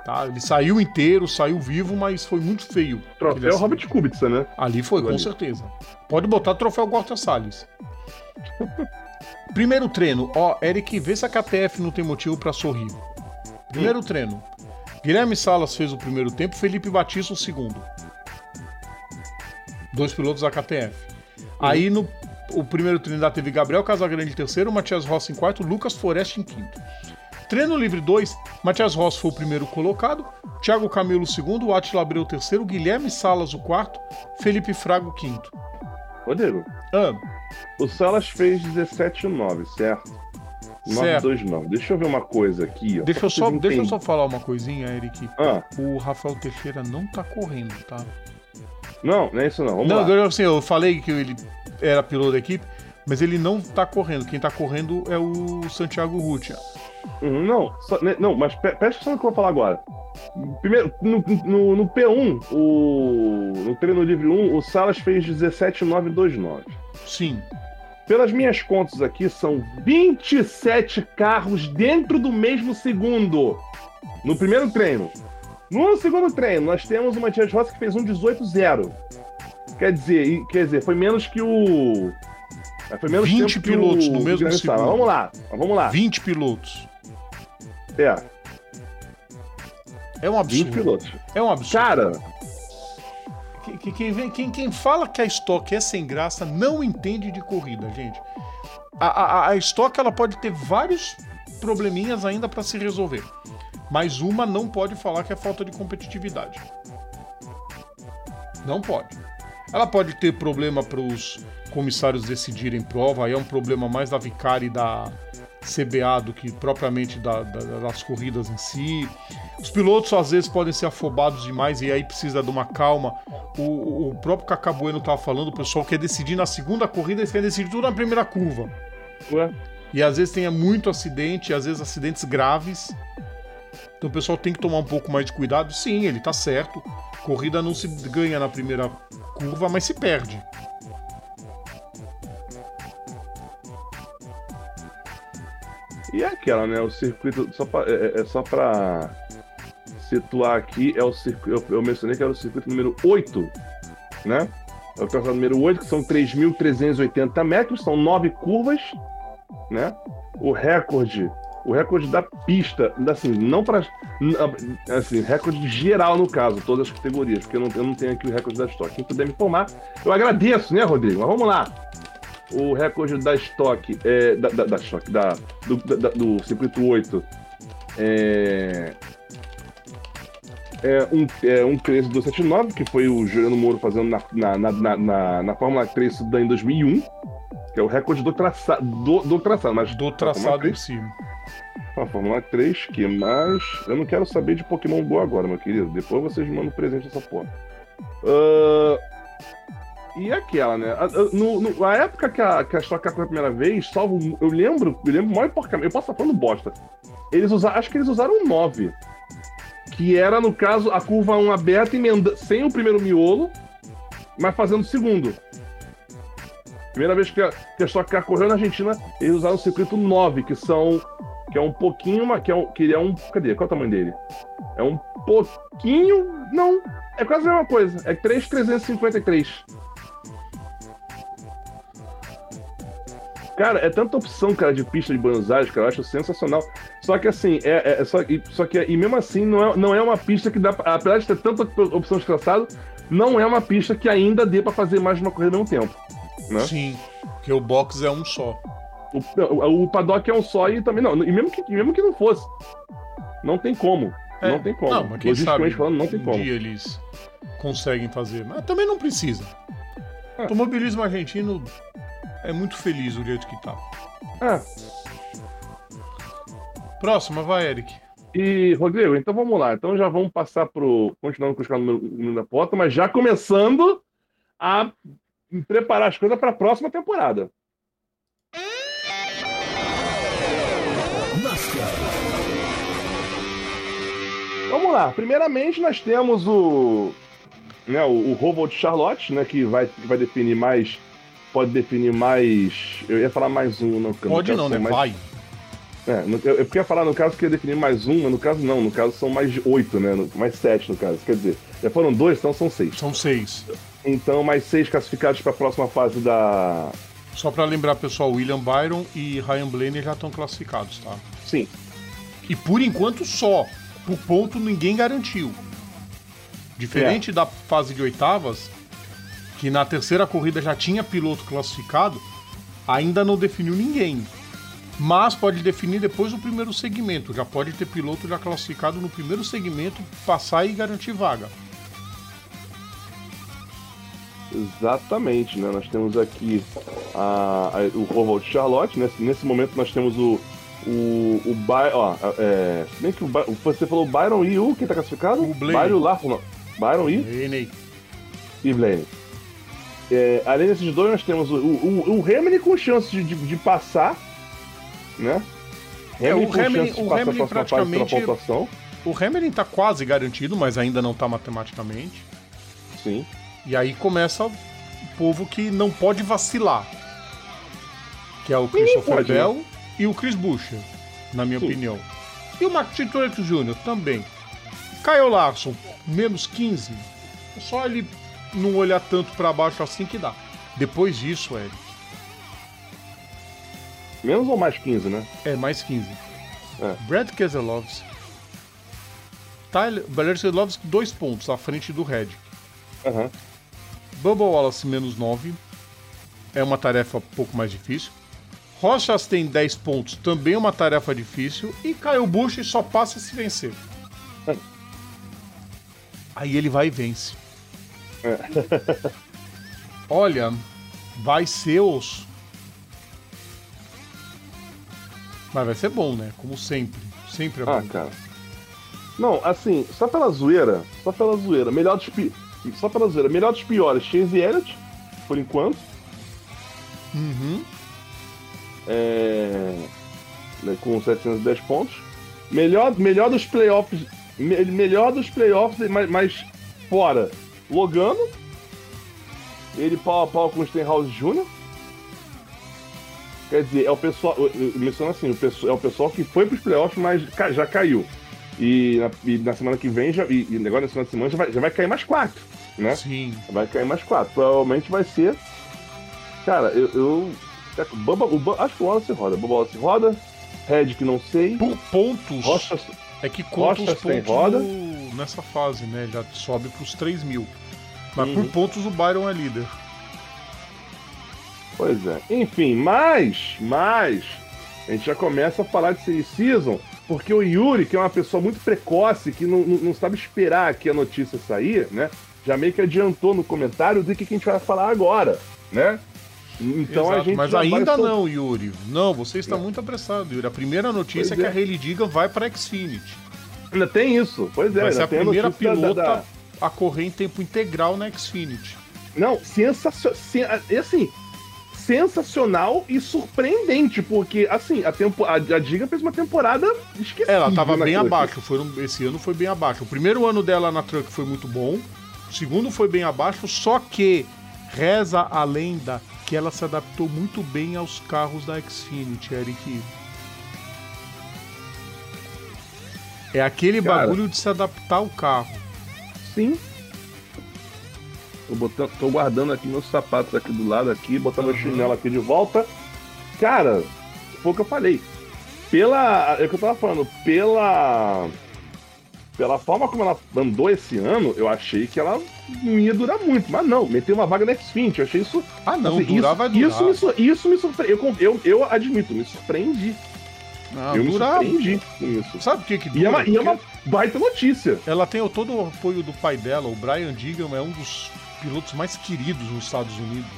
B: Tá, ele saiu inteiro, saiu vivo, mas foi muito feio.
A: Troféu Robert Kubica, né?
B: Ali foi, com ali. certeza. Pode botar troféu Walter Salles. Primeiro treino, ó, Eric, vê se a KTF não tem motivo para sorrir. Primeiro hum. treino. Guilherme Salas fez o primeiro tempo, Felipe Batista o segundo. Dois pilotos da KTF. Hum. Aí no o primeiro treino da teve Gabriel Casagrande em terceiro, Matias Rossi em quarto, Lucas Forest em quinto. Treino livre 2, Matias Rossi foi o primeiro colocado, Thiago Camilo o segundo, Atila Abreu o terceiro, Guilherme Salas o quarto, Felipe Frago o quinto.
A: Rodrigo,
B: ah.
A: o Salas fez 17,9, certo? 929. Deixa eu ver uma coisa aqui. Ó,
B: deixa, eu só, deixa eu só falar uma coisinha, Eric. Ah. O Rafael Teixeira não tá correndo, tá?
A: Não, não é isso não. Vamos não, lá.
B: Eu, assim, eu falei que ele era piloto da equipe, mas ele não tá correndo. Quem tá correndo é o Santiago Rutia.
A: Não, só, né, não, mas presta atenção no que eu vou falar agora. Primeiro, no, no, no, P1, o, no treino livre 1, o Salas fez 17,929.
B: Sim.
A: Pelas minhas contas aqui, são 27 carros dentro do mesmo segundo. No primeiro treino. No segundo treino, nós temos o Matias Rossi que fez um 18-0. Quer dizer, quer dizer, foi menos que o. Foi menos
B: 20 pilotos no mesmo segundo.
A: Vamos lá, vamos lá.
B: 20 pilotos.
A: É.
B: É um absurdo. 20 pilotos. É um absurdo.
A: Cara.
B: Quem, quem, quem, quem fala que a Stock é sem graça não entende de corrida, gente. A, a, a Stock ela pode ter vários probleminhas ainda para se resolver. Mas uma não pode falar que é falta de competitividade. Não pode. Ela pode ter problema para os comissários decidirem prova, aí é um problema mais da Vicari e da, CBA do que propriamente da, da, das corridas em si. Os pilotos às vezes podem ser afobados demais e aí precisa de uma calma. O, o próprio Cacabueno estava falando, o pessoal quer decidir na segunda corrida e quer decidir tudo na primeira curva.
A: Ué?
B: E às vezes tem muito acidente, às vezes acidentes graves. Então o pessoal tem que tomar um pouco mais de cuidado. Sim, ele está certo. Corrida não se ganha na primeira curva, mas se perde.
A: E é aquela, né? O circuito, só pra, é, é, é só para situar aqui, é o circuito, eu, eu, mencionei que era o circuito número 8, né? É o traçado número 8, que são 3.380 metros, são nove curvas, né? O recorde, o recorde da pista, assim, não para assim, recorde geral no caso, todas as categorias, porque eu não, eu não tenho aqui o recorde da Stock. Quem puder me informar, eu agradeço, né, Rodrigo? Mas vamos lá o recorde da Stock, é, da, da, da, Stock, da, do, da, do circuito 8 é, é um, é um 279, que foi o Juliano Moro fazendo na, na, na, na, na Fórmula 3 isso em 2001, que é o recorde do, traça, do, do traçado. Mas
B: do traçado em si.
A: A Fórmula 3, que mais. Eu não quero saber de Pokémon Go agora, meu querido. Depois vocês me mandam presente dessa porra. Uh, e aquela, né? No, no, a época que a, que a Stock foi a primeira vez, salvo. Eu lembro, eu lembro maior porcamente, eu posso estar falando bosta. Eles usaram, acho que eles usaram um 9. Que era, no caso, a curva 1 aberta, emenda, sem o primeiro miolo, mas fazendo o segundo. Primeira vez que a, que a Stock Car correu na Argentina, eles usaram o circuito 9, que são. Que é um pouquinho. Que é um, que é um. Cadê? Qual é o tamanho dele? É um pouquinho. Não. É quase a mesma coisa. É 3,353. Cara, é tanta opção, cara, de pista de Buenos Aires, cara, eu acho sensacional. Só que assim, é, é só, e, só que e mesmo assim não é, não é uma pista que dá, pra- apesar de ter tanta opção de traçado, não é uma pista que ainda dê pra fazer mais de uma corrida ao mesmo tempo. Né?
B: Sim, porque o box é um só.
A: O, o, o paddock é um só e também não. E mesmo que, mesmo que não fosse, não tem como.
B: É.
A: Não tem como.
B: Não, mas quem sabe
A: falando, não tem
B: um
A: como.
B: dia eles conseguem fazer. Mas também não precisa.
A: É.
B: O automobilismo argentino é muito feliz do jeito que tá.
A: Ah,
B: Próxima, vai, Eric.
A: e, Rodrigo, então vamos lá. Então já vamos passar pro. Continuando com os caras da porta, mas já começando a preparar as coisas para a próxima temporada. Vamos lá. Primeiramente, nós temos o. Né, o, o de Charlotte, né? Que vai, que vai definir mais. Pode definir mais. Eu ia falar mais um. No, no
B: Pode não, né?
A: mais-
B: Vai.
A: é, no- eu, eu ia falar no caso que ia definir mais um, mas no caso não, no caso são mais oito, né? no- mais sete no caso. Quer dizer, já foram dois, então são seis.
B: São seis.
A: Então, mais seis classificados para a próxima fase da.
B: Só pra lembrar, pessoal, William Byron e Ryan Blaney já estão classificados, tá?
A: Sim.
B: E por enquanto só. Por ponto ninguém garantiu. Diferente da fase de oitavas, que na terceira corrida já tinha piloto classificado, ainda não definiu ninguém. Mas pode definir depois do primeiro segmento. Já pode ter piloto já classificado no primeiro segmento, passar e garantir vaga.
A: Exatamente, né? Nós temos aqui a, a- o Roval de Charlotte. Nesse, nesse momento nós temos o. O, o By, ó, é, se bem que o você falou Byron e o quem tá classificado?
B: O Blaney.
A: Byron Larson. Byron e,
B: Enei.
A: e Blaney. É, além desses dois, nós temos o, o, o com chance de, de, de passar, né?
B: É, o
A: com
B: Hamilton-
A: chance de passar próxima fase pela
B: praticamente-
A: pontuação.
B: O Hamilton tá quase garantido, mas ainda não tá matematicamente.
A: Sim.
B: E aí começa o povo que não pode vacilar. Que é o Christopher
A: pode, né?
B: Bell e o Chris Buescher, na minha
A: Sim.
B: opinião. E o Mark Truex Jr. também. Kyle Larson, menos 15. É só ele não olhar tanto pra baixo assim que dá. Depois disso, Eric,
A: Menos ou mais 15, né?
B: é mais 15.
A: É.
B: Brad Keselowski. Tyler, Brad Keselowski, dois pontos à frente do Red.
A: Aham.
B: Bubba Wallace menos 9. É uma tarefa um pouco mais difícil. Rochas tem 10 pontos, também é uma tarefa difícil. E Kyle Busch só passa se vencer.
A: É.
B: Aí ele vai e vence.
A: É.
B: Olha, vai ser os. Mas vai ser bom, né? Como sempre. Sempre é bom.
A: Ah, cara. Não, assim, só pela zoeira, só pela zoeira, melhor dos pi... só pela zoeira, melhor dos piores, Chase Elliott, por enquanto.
B: Uhum.
A: É... né, com 710 pontos. Melhor, melhor dos playoffs, me- melhor dos playoffs, mas, mas fora. Logano. Ele pau a pau com o Stenhouse Jr. Quer dizer, é o pessoal. Menciono assim, o pessoal, é o pessoal que foi pros playoffs, mas já caiu. E na, e na semana que vem, já, e, e agora na semana de semana já vai, já vai cair mais quatro, né?
B: Sim.
A: Vai cair mais quatro. Provavelmente vai ser. Cara, eu. eu o Bubba- o acho que o Wallace roda. Bubba Wallace roda. Red que não sei.
B: Por pontos.
A: Rocha.
B: É que conta os
A: tem
B: pontos
A: roda.
B: Nessa fase, né? Já sobe pros 3 mil. Mas
A: Uhum.
B: por pontos o Byron é líder.
A: Pois é. Enfim, mas. Mas. A gente já começa a falar de Silly Season. Porque o Yuri, que é uma pessoa muito precoce, que não, não, sabe esperar que a notícia sair, né? Já meio que adiantou no comentário do que, que a gente vai falar agora, né? Então a
B: Exato,
A: gente.
B: Mas ainda não, Yuri. Não, você está
A: Não.
B: muito apressado, Yuri. A primeira notícia
A: Pois
B: é que
A: é.
B: a Rally Diga vai para Xfinity.
A: Ainda tem isso. Pois é,
B: vai ser a primeira
A: da-
B: pilota
A: da-
B: a correr em tempo integral na Xfinity.
A: Não, sensacional. Assim, sensacional e surpreendente, porque, assim, a, tempo, a, a Diga fez uma temporada esquecida.
B: Ela estava
A: na
B: bem
A: Truck.
B: abaixo. Foi um- esse ano foi bem abaixo. O primeiro ano dela na Truck foi muito bom. O segundo foi bem abaixo, só que reza a lenda que ela se adaptou muito bem aos carros da Xfinity, Eric. É aquele
A: Cara.
B: bagulho de se adaptar ao carro.
A: Sim. Tô, botando, tô guardando aqui meus sapatos aqui do lado aqui, botar meu
B: Uhum.
A: chinelo aqui de volta. cara, foi o que eu falei. Pela. É o que eu tava falando, pela. Pela forma como ela andou esse ano, eu achei que ela não ia durar muito. Mas não, meteu uma vaga na X20. Eu achei isso.
B: Ah, não,
A: assim,
B: durar
A: isso. Isso me, sur- isso me surpreendeu. Eu, eu, eu admito, me surpreendi.
B: Não,
A: eu me surpreendi com isso.
B: Sabe por que que
A: E é,
B: dura?
A: uma, e é uma baita notícia.
B: Ela tem o- todo o apoio do pai dela. O Brian Digan é um dos pilotos mais queridos nos Estados Unidos.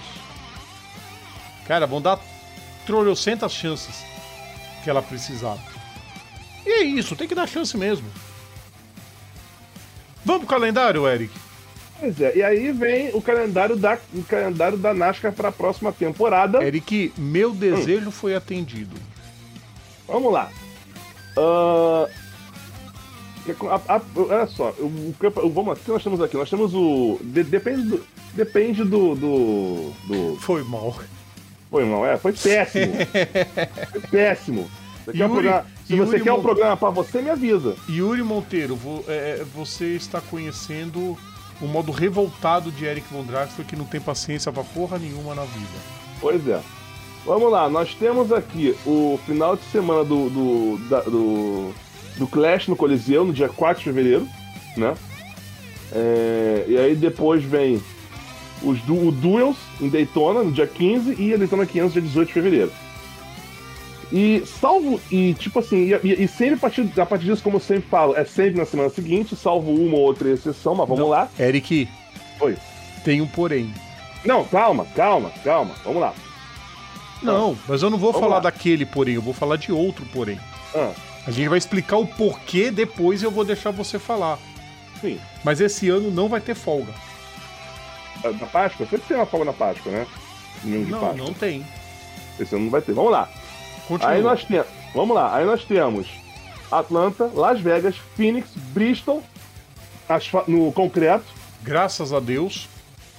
B: Cara, vão dar trocentas chances que ela precisar. E é isso, tem que dar chance mesmo. Vamos pro calendário, Eric?
A: Pois é, e aí vem o calendário da, o calendário da NASCAR para a próxima temporada.
B: Eric, meu desejo foi atendido.
A: Vamos lá. Ah, a- a- olha só, o, o vamos lá, o que nós temos aqui? Nós temos o. de- depende do. Depende do. do, do
B: Foi mal.
A: foi, não, é, foi péssimo. foi péssimo. Você
B: Yuri-
A: programa- se
B: Yuri
A: você quer um programa pra você, me avisa.
B: Yuri Monteiro, vo- é, você está conhecendo o modo revoltado de Eric Von Draxler que não tem paciência pra porra nenhuma na vida.
A: Pois é. Vamos lá, nós temos aqui o final de semana do, do, da- do, do Clash no Coliseu, no dia 4 de fevereiro, né? É, e aí depois vem os du o Duels em Daytona, no dia 15, e a Daytona 500, dia 18 de fevereiro. E salvo, e tipo assim, e, e- e sempre a partir, a partir disso, como eu sempre falo, é sempre na semana seguinte, salvo uma ou outra exceção, mas vamos
B: Não.
A: lá.
B: Eric,
A: Oi.
B: tem um porém.
A: Não, calma, calma, calma, vamos lá.
B: Não, mas eu não vou
A: Vamos
B: falar
A: lá.
B: daquele porém, eu vou falar de outro porém.
A: Ah,
B: A gente vai explicar o porquê depois e eu vou deixar você falar.
A: sim.
B: Mas esse ano não vai ter folga.
A: Na Páscoa? Sempre tem uma folga na Páscoa, né? Domingo de
B: Não,
A: Páscoa.
B: não tem.
A: Esse ano não vai ter. Vamos lá.
B: Continua.
A: Aí nós temos. Vamos lá. Aí nós temos Atlanta, Las Vegas, Phoenix, Bristol, no concreto,
B: Graças a Deus.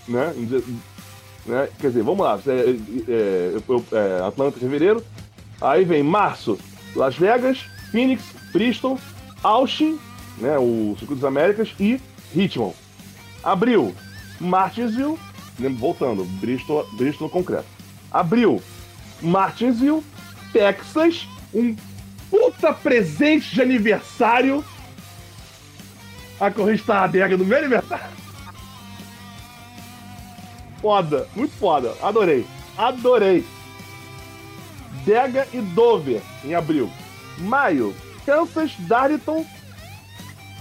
A: né? Né? Quer dizer, vamos lá. É, é, eu- é, Atlanta, fevereiro. Aí vem março, Las Vegas, Phoenix, Bristol, Austin, né? O Circuito das Américas e Richmond. Abril, Martinsville, voltando, Bristol, Bristol concreto. Abril, Martinsville, Texas, um puta presente de aniversário. A corrida está adega no meu aniversário. Foda, muito foda. Adorei. Adorei. Dega e Dover em abril. Maio, Kansas, Darlington,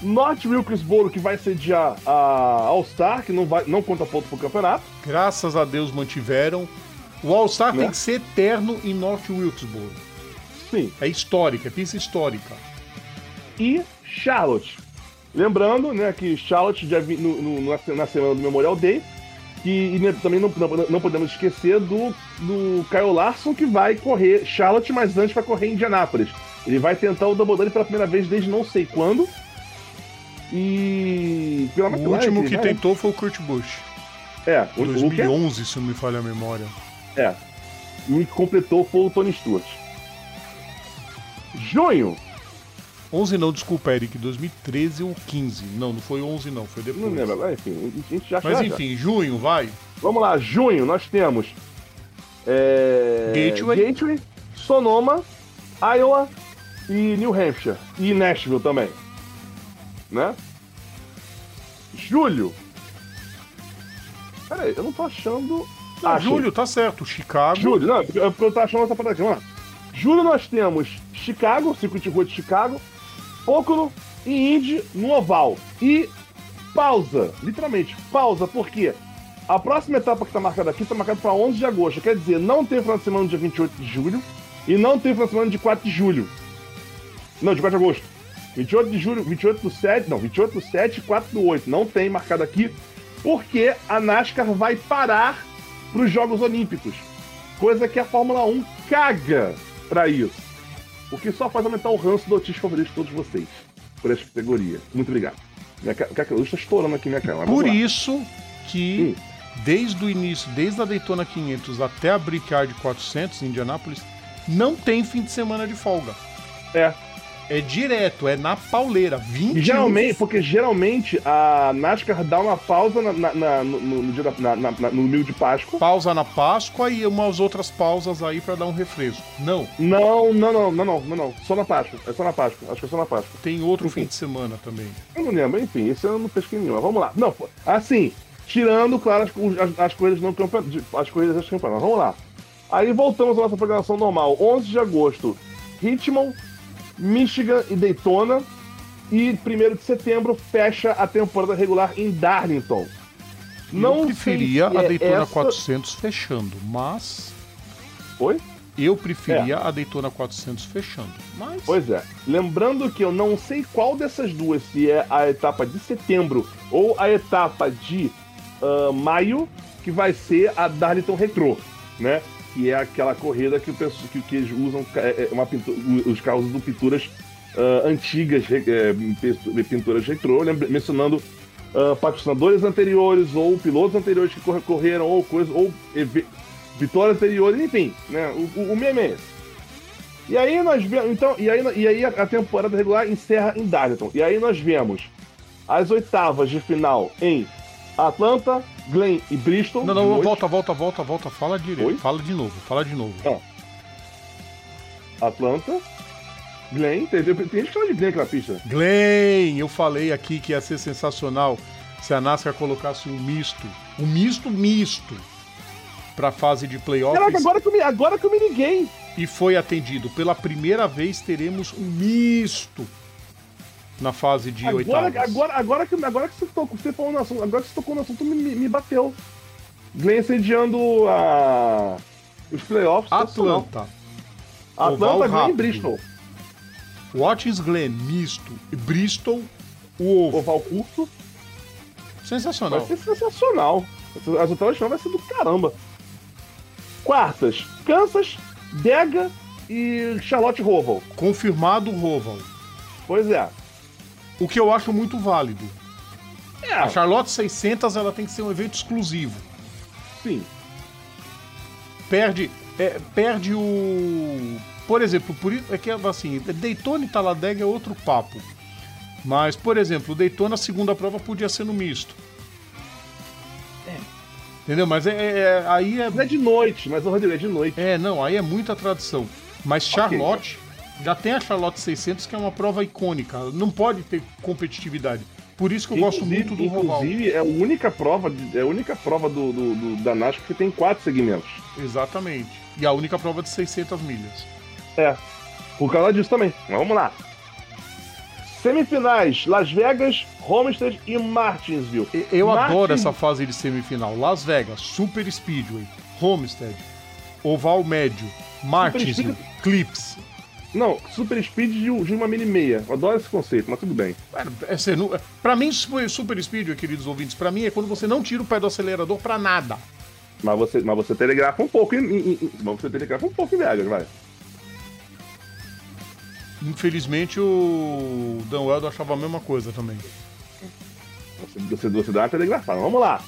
A: North Wilkesboro, que vai sediar a All-Star, que não, vai, não conta ponto pro campeonato.
B: Graças a Deus mantiveram. O All-Star
A: Né?
B: tem que ser eterno em North Wilkesboro.
A: Sim.
B: É histórica, é pista histórica.
A: E Charlotte. Lembrando, né, que Charlotte no, no- na semana do Memorial Day. Que, e também não, não, não podemos esquecer do, do Kyle Larson, que vai correr Charlotte, mas antes vai correr Indianápolis. Ele vai tentar o Double Down pela primeira vez desde não sei quando. E. Pela
B: O
A: McLaren,
B: último que
A: né?
B: tentou foi o Kurt Busch.
A: É, o, o que,
B: 2011, se não me falha a memória.
A: é. E o que completou foi o Tony Stewart. Junho.
B: 11 não, desculpa, Eric, 2013 ou 15. Não, não foi 11 não, foi depois.
A: Não lembro, mas enfim, a gente já
B: Mas
A: já-
B: enfim, junho, vai.
A: Vamos lá, junho nós temos é,
B: Gateway.
A: Gateway, Sonoma, Iowa e New Hampshire. E Nashville também. Né? Julho. Peraí, eu não tô achando.
B: Não,
A: Ah, achei.
B: julho, tá certo. Chicago.
A: Julho, não, é porque eu tô achando essa parada aqui. Vamos lá. Julho nós temos Chicago, circuito de rua de Chicago, Pocono e Indy no Oval. E pausa, literalmente, pausa, porque a próxima etapa que tá marcada aqui tá marcada para 11 de agosto. Quer dizer, não tem final de semana no dia 28 de julho e não tem final de semana de 4 de julho. Não, de 4 de agosto. 28 de julho, 28 do 7, não, 28 do 7 e 4 do 8. Não tem marcado aqui, porque a NASCAR vai parar para os Jogos Olímpicos. Coisa que a Fórmula 1 caga pra isso. O que só faz aumentar o ranço do autista favorito de todos vocês. Por essa categoria. Muito obrigado. Minha ca... ca- luz tá estourando aqui minha cara.
B: Por isso que, desde o início, desde a Daytona 500 até a Brickyard 400 em Indianápolis, não tem fim de semana de folga.
A: É.
B: É direto, é na pauleira. 20
A: Geralmente, porque geralmente a NASCAR dá uma pausa na, na- na- no, no, dia da- no domingo de Páscoa.
B: pausa na Páscoa e umas outras pausas aí pra dar um refresco. Não,
A: Não, não, não, não, não, não, não. Só na Páscoa. É só na Páscoa. Acho que é só na Páscoa.
B: tem outro
A: Enfim.
B: fim de semana também.
A: Eu não lembro, enfim, esse ano eu não pesquei nenhuma. Vamos lá. Não, assim, tirando, claro, as, as, as corridas não campeonato. As corridas das campeonatos. Vamos lá. Aí voltamos à nossa programação normal. 11 de agosto, Richmond, Michigan e Daytona. E 1 de setembro fecha a temporada regular em Darlington. Não
B: eu preferia
A: sei se
B: a
A: é
B: Daytona
A: essa-
B: 400 fechando, mas
A: Oi?
B: eu preferia a Daytona 400 fechando. Mas
A: Pois é. Lembrando que eu não sei qual dessas duas, se é a etapa de setembro ou a etapa de ah, maio, que vai ser a Darlington Retro, né? Que é aquela corrida que, o que, que eles usam é, é, uma pintu- os carros usam pinturas ah, antigas, re- é, pintu- pinturas retrô, mencionando ah, patrocinadores anteriores ou pilotos anteriores que corre- correram ou coisas ou vitórias anteriores, enfim, né? O, o, o meme é esse. E aí nós vemos. Então, e aí, e aí a temporada regular encerra em Darlington. E aí nós vemos as oitavas de final em Atlanta, Glen e Bristol.
B: Não, não, volta, volta, volta, volta. Fala direito.
A: Oi?
B: Fala de novo, fala de novo.
A: Atlanta, Glen. Tem, tem gente que fala de Glen aqui na pista.
B: Glenn, eu falei aqui que ia ser sensacional se a NASCAR colocasse um misto. Um misto misto pra fase de playoffs.
A: Caraca, agora que, eu me, agora que eu me liguei.
B: e foi atendido. Pela primeira vez teremos um misto na fase de
A: Agora,
B: oitavas.
A: agora, agora, que, agora que você tocou, você falou no assunto, agora que você tocou no assunto, me, me, bateu. Glen sediando a. Os playoffs.
B: Atlanta,
A: Atlanta,
B: Oval
A: Glen e. Bristol.
B: Watkins Glen misto e Bristol o ovo.
A: Oval curto.
B: Sensacional.
A: Vai ser sensacional. As oitavas de final vai ser do caramba. Quartas, Kansas, Dega e Charlotte Roval.
B: Confirmado o Roval.
A: Pois é.
B: O que eu acho muito válido.
A: É,
B: A Charlotte 600 ela tem que ser um evento exclusivo.
A: sim.
B: Perde, é, perde o. Por exemplo, por isso é que assim, Daytona e Talladega é outro papo. Mas, por exemplo, Daytona, a segunda prova podia ser no misto. Entendeu? Mas é, é- é- aí é.
A: Não é de noite, mas o Rodrigo é de noite.
B: É, não, aí é muita tradição. Mas Charlotte, já tem a Charlotte 600, que é uma prova icônica. Não pode ter competitividade. Por isso que eu gosto
A: Inclusive-
B: muito do Roval.
A: Inclusive, é a única prova, é a única prova do, do- do- da NASCAR que tem quatro segmentos.
B: Exatamente. E a única prova de 600 milhas.
A: É. Por causa disso também. Mas vamos lá. Semifinais: Las Vegas, Homestead e Martinsville.
B: Eu
A: Martin-
B: adoro essa fase de semifinal. Las Vegas, Super Speedway, Homestead, Oval Médio, Martinsville, Clips.
A: Não, Super Speed de, de uma mini meia. Eu adoro esse conceito, mas tudo bem.
B: É, você não- Pra mim, Super Super Speedway, queridos ouvintes, pra mim é quando você não tira o pé do acelerador pra nada.
A: Mas você, mas você telegrafa um pouco em, em- em- Mas você telegrafa um pouco em Vegas, vai.
B: Infelizmente, o Dan Weldo achava a mesma coisa também.
A: Você, você, você dá uma telegrafada. Vamos lá.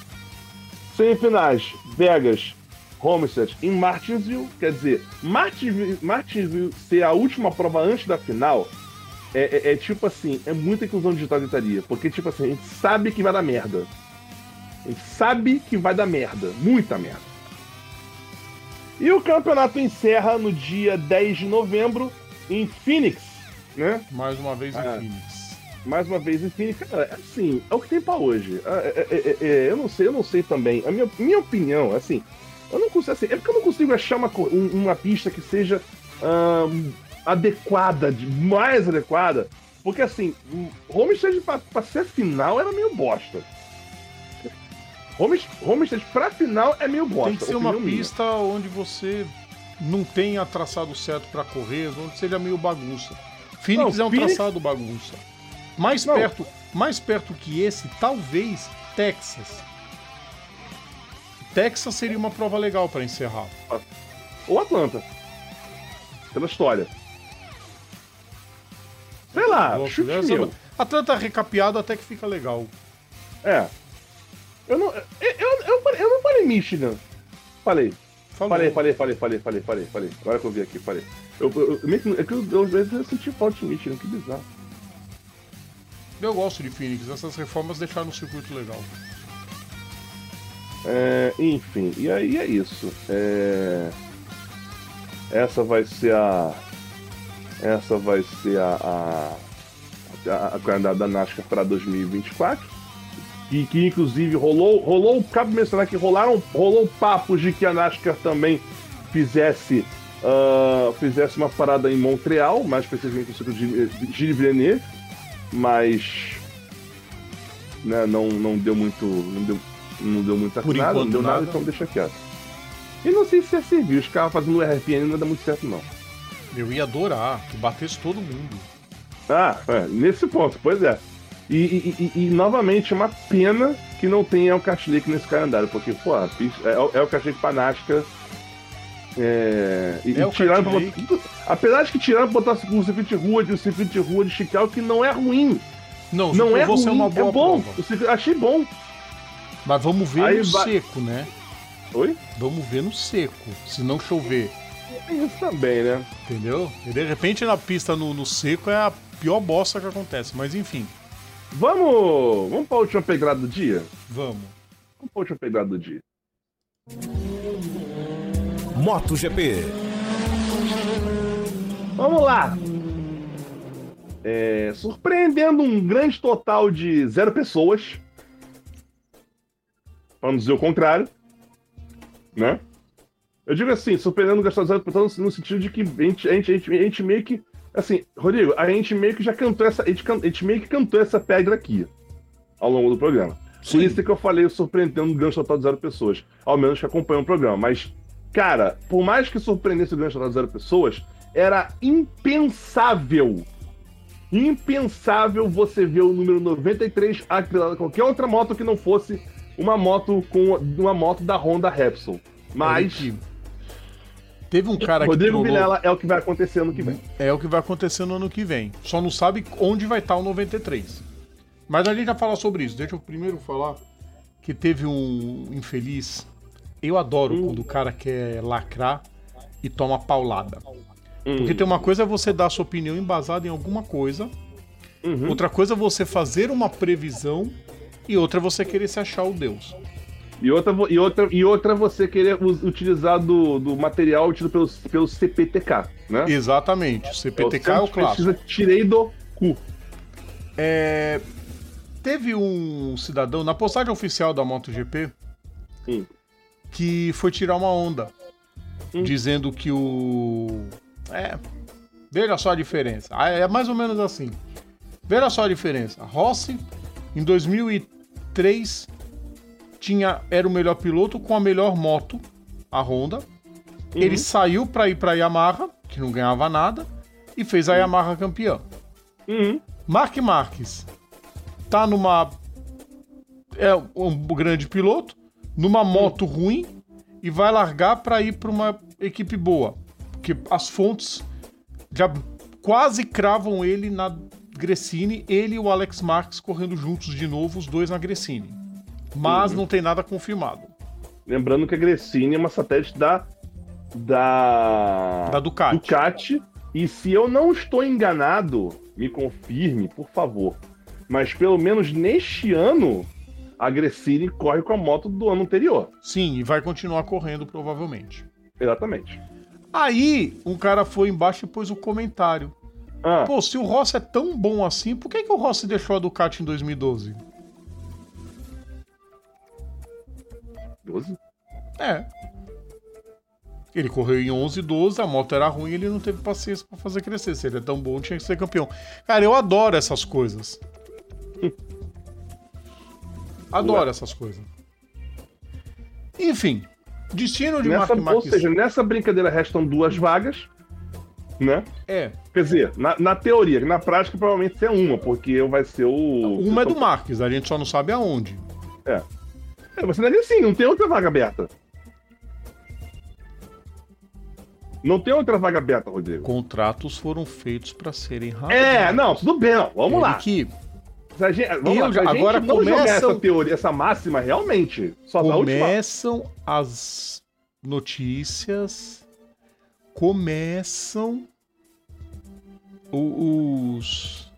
A: Semifinais: Vegas, Homestead e Martinsville. Quer dizer, Martinsville, Martinsville ser a última prova antes da final é, é- é tipo assim: é muita inclusão digital de gritaria. Porque, tipo assim, a gente sabe que vai dar merda. A gente sabe que vai dar merda. Muita merda. E o campeonato encerra no dia 10 de novembro em Phoenix, né?
B: Mais uma vez em
A: Ah.
B: Phoenix.
A: mais uma vez em Phoenix, cara, é assim, é o que tem pra hoje. É, é, é, é, eu não sei, eu não sei também. A minha, minha opinião, assim, eu não consigo, assim, é porque eu não consigo achar uma, um- uma pista que seja ahn, adequada, de- mais adequada, porque assim, o Homestead pra, pra ser final era meio bosta. Homestead, pra final é meio bosta.
B: Tem que ser uma
A: minha.
B: pista onde você não tenha traçado certo pra correr, onde seja meio bagunça. Phoenix
A: Não,
B: é um
A: Phoenix-
B: traçado bagunça. Mais
A: Não.
B: perto, mais perto que esse, talvez Texas. Texas seria uma prova legal pra encerrar.
A: Ou Atlanta. Pela história. Sei lá, chute meu.
B: Atlanta recapeado até que fica legal.
A: É. Eu não. Eu, eu, eu, eu não falei Michigan. Falei.
B: Falou.
A: Falei, falei, falei, falei, falei, falei, falei. Agora que eu vi aqui, falei. Eu, eu, eu, é que eu, eu, eu senti falta de Michigan, que bizarro.
B: Eu gosto de Phoenix, essas reformas deixaram o circuito legal.
A: É, enfim, e aí é isso. É... Essa vai ser a. Essa vai ser a. a, a, a calendário da NASCAR para 2024. E que inclusive rolou. Rolou. Cabe mencionar que rolaram, rolou papos de que a NASCAR também fizesse. Uh, fizesse uma parada em Montreal, mais especificamente no circuito de Gilles Villeneuve, mas né, não, não deu muito. Não deu, não deu muito
B: Por
A: nada, não deu nada,
B: nada.
A: então deixa quieto. E não sei se ia servir, os caras fazendo RPN não dá muito certo, não.
B: Eu ia adorar que batesse todo mundo.
A: Ah, é, nesse ponto, pois é. E, e- e- e, novamente, uma pena que não tenha o Caxlick nesse calendário, porque, pô, é, o- é o Caxlick pra NASCAR. É, e,
B: É
A: e
B: o
A: tiraram pra apesar de que tiraram pra botar o circuito de rua, de o circuito de rua de Chicago, que não é ruim.
B: Não,
A: Não é
B: ser
A: ruim,
B: uma boa
A: é bom.
B: prova.
A: Achei bom.
B: Mas vamos ver
A: Aí
B: no
A: vai-
B: seco, né?
A: Oi?
B: Vamos ver no seco. Se não chover,
A: isso também, né?
B: entendeu? E de repente na pista no, no seco é a pior bosta que acontece. Mas enfim,
A: Vamos, vamos pra última pegada do dia?
B: vamos.
A: Vamos pra última pegada do dia.
C: MotoGP.
A: Vamos lá! É, surpreendendo um grande total de zero pessoas. Pra não dizer o contrário. Né? Eu digo assim, surpreendendo de zero pessoas no sentido de que a gente, a gente, a gente, a gente meio que. Assim, Rodrigo, a gente meio que já cantou essa. A gente, can- a gente meio que cantou essa pedra aqui. Ao longo do programa. Por isso é que eu falei surpreendendo um grande total de zero pessoas. Ao menos que acompanham o programa. Mas, cara, por mais que surpreendesse o grande total de zero pessoas, era impensável. Impensável você ver o número 93 atrelado a qualquer outra moto que não fosse uma moto com uma moto da Honda Repsol. Mas.
B: Teve um cara que
A: Rodrigo Vilela é o que vai acontecer ano que vem.
B: É o que vai acontecer no ano que vem. Só não sabe onde vai estar o 93. Mas a gente vai falar sobre isso. Deixa eu primeiro falar que teve um infeliz. Eu adoro quando o cara quer lacrar e toma paulada. Porque tem uma coisa é você dar sua opinião embasada em alguma coisa,
A: Uhum.
B: outra coisa é você fazer uma previsão e outra é você querer se achar o Deus.
A: E outra, e outra, e outra você querer utilizar do, do material tido pelo, pelo CPTK, né?
B: Exatamente. O CPTK é o
A: Centro de
B: clássico.
A: Tirei do cu.
B: É, Teve um cidadão na postagem oficial da MotoGP
A: Hum.
B: que foi tirar uma onda,
A: Hum.
B: dizendo que o. É. Veja só a diferença. Ah, É mais ou menos assim. Veja só a diferença. Rossi, em 2003, tinha, era o melhor piloto com a melhor moto, a Honda. Ele saiu para ir para Yamaha, que não ganhava nada, e fez a Yamaha campeã.
A: Uhum.
B: Mark Marques tá numa. É um grande piloto, numa moto ruim e vai largar para ir para uma equipe boa. Porque as fontes já quase cravam ele na Gresini, ele e o Alex Marques correndo juntos de novo, os dois na Gresini. Mas não tem nada confirmado.
A: Lembrando que a Gresini é uma satélite da. Da.
B: Da Ducati.
A: Ducati. E se eu não estou enganado, me confirme, por favor. Mas pelo menos neste ano, a Gresini corre com a moto do ano anterior.
B: Sim, e vai continuar correndo provavelmente.
A: Exatamente.
B: Aí, um cara foi embaixo e pôs o comentário.
A: Ah,
B: Pô, se o Rossi é tão bom assim, por que, que o Rossi deixou a Ducati em 2012?
A: 12?
B: É. Ele correu em 11, 12, a moto era ruim, ele não teve paciência pra fazer crescer. Se ele é tão bom, tinha que ser campeão. Cara, eu adoro essas coisas. Adoro
A: Ué.
B: essas coisas. Enfim, destino de
A: Nessa,
B: Mark
A: ou
B: Marques.
A: seja, nessa brincadeira restam duas vagas, né?
B: É,
A: Quer dizer, na, na teoria, na prática provavelmente é uma, porque vai ser o.
B: uma é do Marques, a gente só não sabe aonde.
A: É. É, você não é assim, não tem outra vaga aberta. Não tem outra vaga aberta, Rodrigo.
B: Contratos foram feitos pra serem rápidos.
A: É, não, tudo bem, não. Vamos lá.
B: Que
A: a gente, vamos
B: Eu
A: lá, se a gente
B: agora
A: jogar
B: começam-
A: essa teoria, essa máxima realmente, só
B: começam as notícias começam os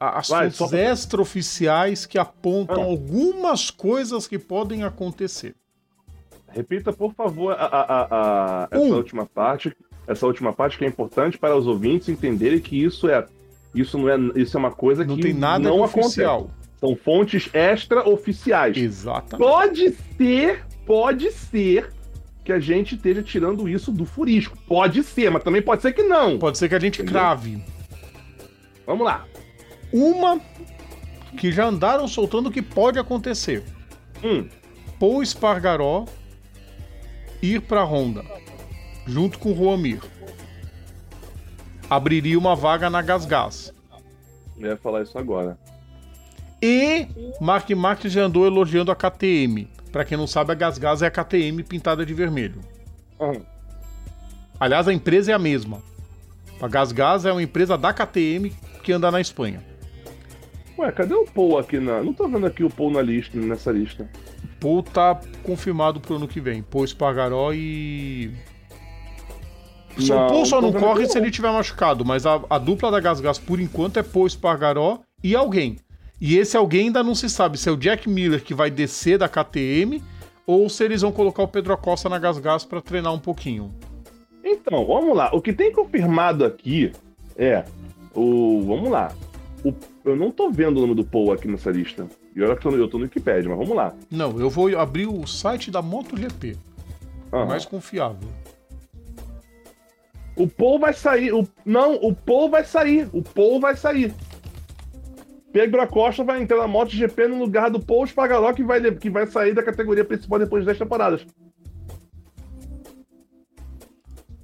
B: as
A: Vai,
B: fontes
A: só
B: extraoficiais que apontam
A: Ah.
B: algumas coisas que podem acontecer.
A: Repita, por favor, a, a- a- essa
B: Um.
A: última parte. Essa última parte que é importante para os ouvintes entenderem que isso é. Isso não é. Isso é uma coisa
B: Não
A: que
B: tem nada
A: não
B: oficial.
A: São fontes extra-oficiais.
B: Exatamente.
A: Pode ser, pode ser que a gente esteja tirando isso do furisco. Pode ser, mas também pode ser que não.
B: Pode ser que a gente
A: Entendeu?
B: crave.
A: Vamos lá.
B: Uma que já andaram soltando que pode acontecer.
A: Hum,
B: Paul Espargaró ir pra Honda, junto com o Roamir. Abriria uma vaga na Gasgas.
A: eu ia falar isso agora.
B: E Mark Marques já andou elogiando a KTM. Pra quem não sabe, a Gasgas é a KTM pintada de vermelho.
A: Aham.
B: Aliás, a empresa é a mesma. A Gasgas é uma empresa da KTM que anda na Espanha.
A: Ué, cadê o Paul aqui na. Não tô vendo aqui o Paul na lista, nessa lista.
B: Paul tá confirmado pro ano que vem. Paul Espargaró e.
A: Não,
B: o Paul só não corre se ele tiver machucado, mas a, a dupla da Gasgas por enquanto é Paul Espargaró e alguém. E esse alguém ainda não se sabe se é o Jack Miller que vai descer da KTM ou se eles vão colocar o Pedro Acosta na Gasgas pra treinar um pouquinho.
A: Então, vamos lá. O que tem confirmado aqui é o. Vamos lá. O- Eu não tô vendo o nome do Paul aqui nessa lista. E olha que eu tô no- eu tô no Wikipedia, mas vamos lá.
B: Não, eu vou abrir o site da MotoGP,
A: Aham.
B: mais confiável.
A: O Paul vai sair. O... Não, o Paul vai sair. O Paul vai sair. Pedro Acosta vai entrar na MotoGP no lugar do Paul Spagaló, que vai, que vai sair da categoria principal depois de 10 temporadas.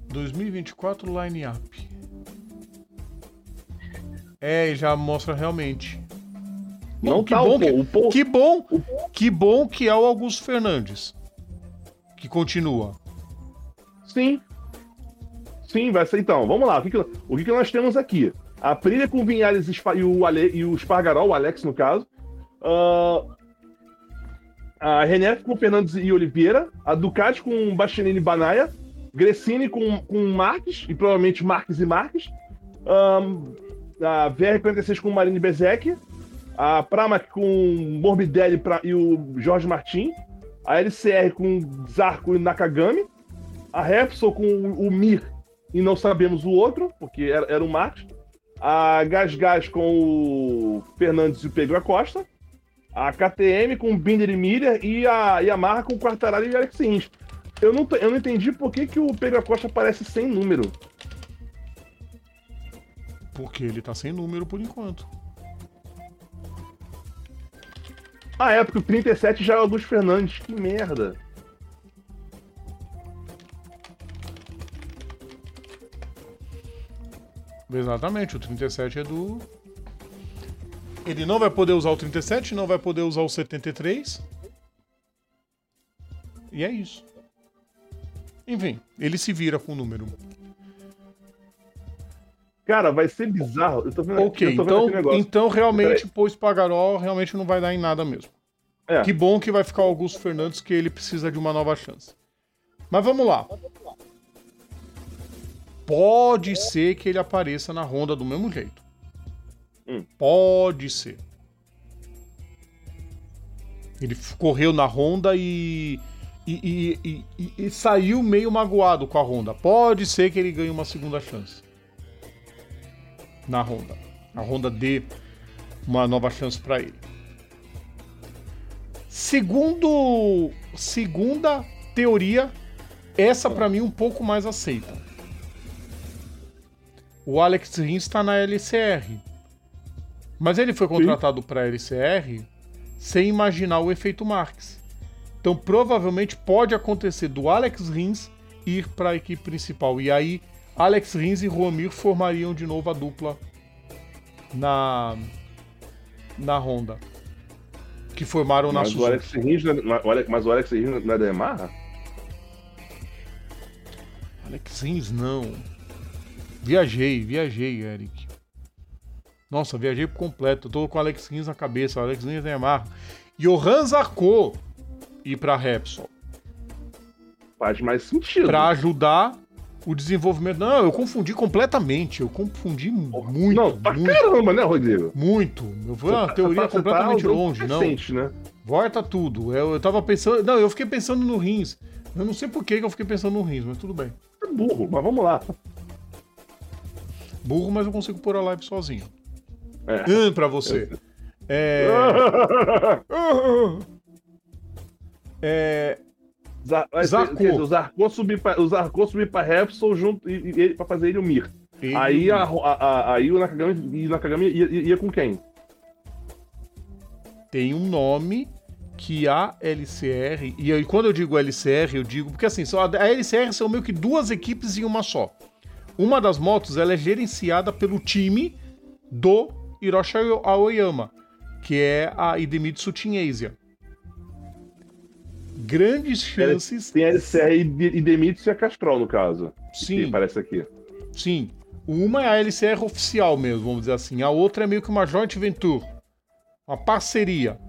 B: 2024 line-up. É, e já mostra realmente.
A: Não
B: que
A: tá
B: bom que.
A: O Paul
B: que bom, que bom que é o Augusto Fernandes. Que continua.
A: Sim. Sim, vai ser então. Vamos lá. O que, que, o que, que nós temos aqui? A Aprilia com o Vinhares e o, Ale, e o Spargaró, o Alex no caso. Ah, a René com o Fernandes e Oliveira. A Ducati com o Bastianini e Banaia. Gressini com, com Marques, e provavelmente Marques e Marques. Ahn, a VR46 com o Marine Bezek. A Pramac com Morbidelli e o Jorge Martin. A LCR com Zarco e Nakagami a Repsol com o, o Mir e não sabemos o outro, porque era, era o Marques. A Gas Gas com o Fernandes e o Pedro Acosta. A KTM com o Binder e Miller e a Yamaha com o Quartararo e o Alex Rins. Eu não, eu não entendi por que, que o Pedro Acosta aparece sem número.
B: Porque ele tá sem número por enquanto.
A: Ah, é, porque o 37 já é o Augusto Fernandes. Que merda.
B: Exatamente, o 37 é do. Ele não vai poder usar o 37, não vai poder usar o 73. E é isso. Enfim, ele se vira com o número.
A: Cara, vai ser bizarro. Eu tô vendo
B: Ok,
A: eu tô vendo
B: então, então realmente, pois Pagaró realmente não vai dar em nada mesmo.
A: É.
B: Que bom que vai ficar o Augusto Fernandes, que ele precisa de uma nova chance. Mas vamos lá. Pode ser que ele apareça na Honda do mesmo jeito.
A: Hum.
B: Pode ser. Ele correu na Honda e e, e- e- e- saiu meio magoado com a Honda. Pode ser que ele ganhe uma segunda chance. Na Honda. A Honda dê uma nova chance para ele. Segundo, segunda teoria, essa pra mim um pouco mais aceita. O Alex Rins está na LCR. Mas ele foi contratado para a LCR sem imaginar o efeito Marx. Então provavelmente pode acontecer do Alex Rins ir para a equipe principal. E aí Alex Rins e Romir formariam de novo a dupla na na Honda. Que formaram na
A: Mas o
B: Suzuki.
A: Alex Rins, é- o Alex- mas o Alex Rins não é da Yamaha?
B: Alex Rins, não. Viajei, viajei, Eric. Nossa, viajei por completo. Eu tô com o Alex Rins na cabeça. O Alex Rins é Yamaha. Johan Zarco ir pra Repsol.
A: Faz mais sentido.
B: Pra ajudar o desenvolvimento. Não, eu confundi completamente. Eu confundi muito.
A: Não, pra
B: muito,
A: caramba, né, Rodrigo?
B: muito. Eu fui uma teoria
A: Você tá
B: completamente
A: usando
B: longe, não.
A: recente, né?
B: Volta tudo. Eu, eu tava pensando. Não, eu fiquei pensando no rins. Eu não sei por que que eu fiquei pensando no rins, mas tudo bem.
A: É burro, mas vamos lá.
B: Burro, mas eu consigo pôr a live sozinho.
A: É.
B: Hum, pra você. É. É.
A: Zar-
B: Zarco.
A: Zarco subir pra, o Zarco subir pra Repsol junto e, e, pra fazer ele o Mir.
B: ele-
A: Aí, a, a- a- aí o Nakagami, e o Nakagami ia, ia- com quem?
B: tem um nome que a LCR. E aí, quando eu digo LCR, eu digo. Porque assim, a LCR são meio que duas equipes em uma só. Uma das motos ela é gerenciada pelo time do Hiroshi Aoyama, que é a Idemitsu Team Asia. Grandes chances.
A: Tem a LCR e, De- e a Castrol, no caso.
B: Sim,
A: parece aqui.
B: sim. Uma é a LCR oficial mesmo, vamos dizer assim. A outra é meio que uma joint venture. Uma parceria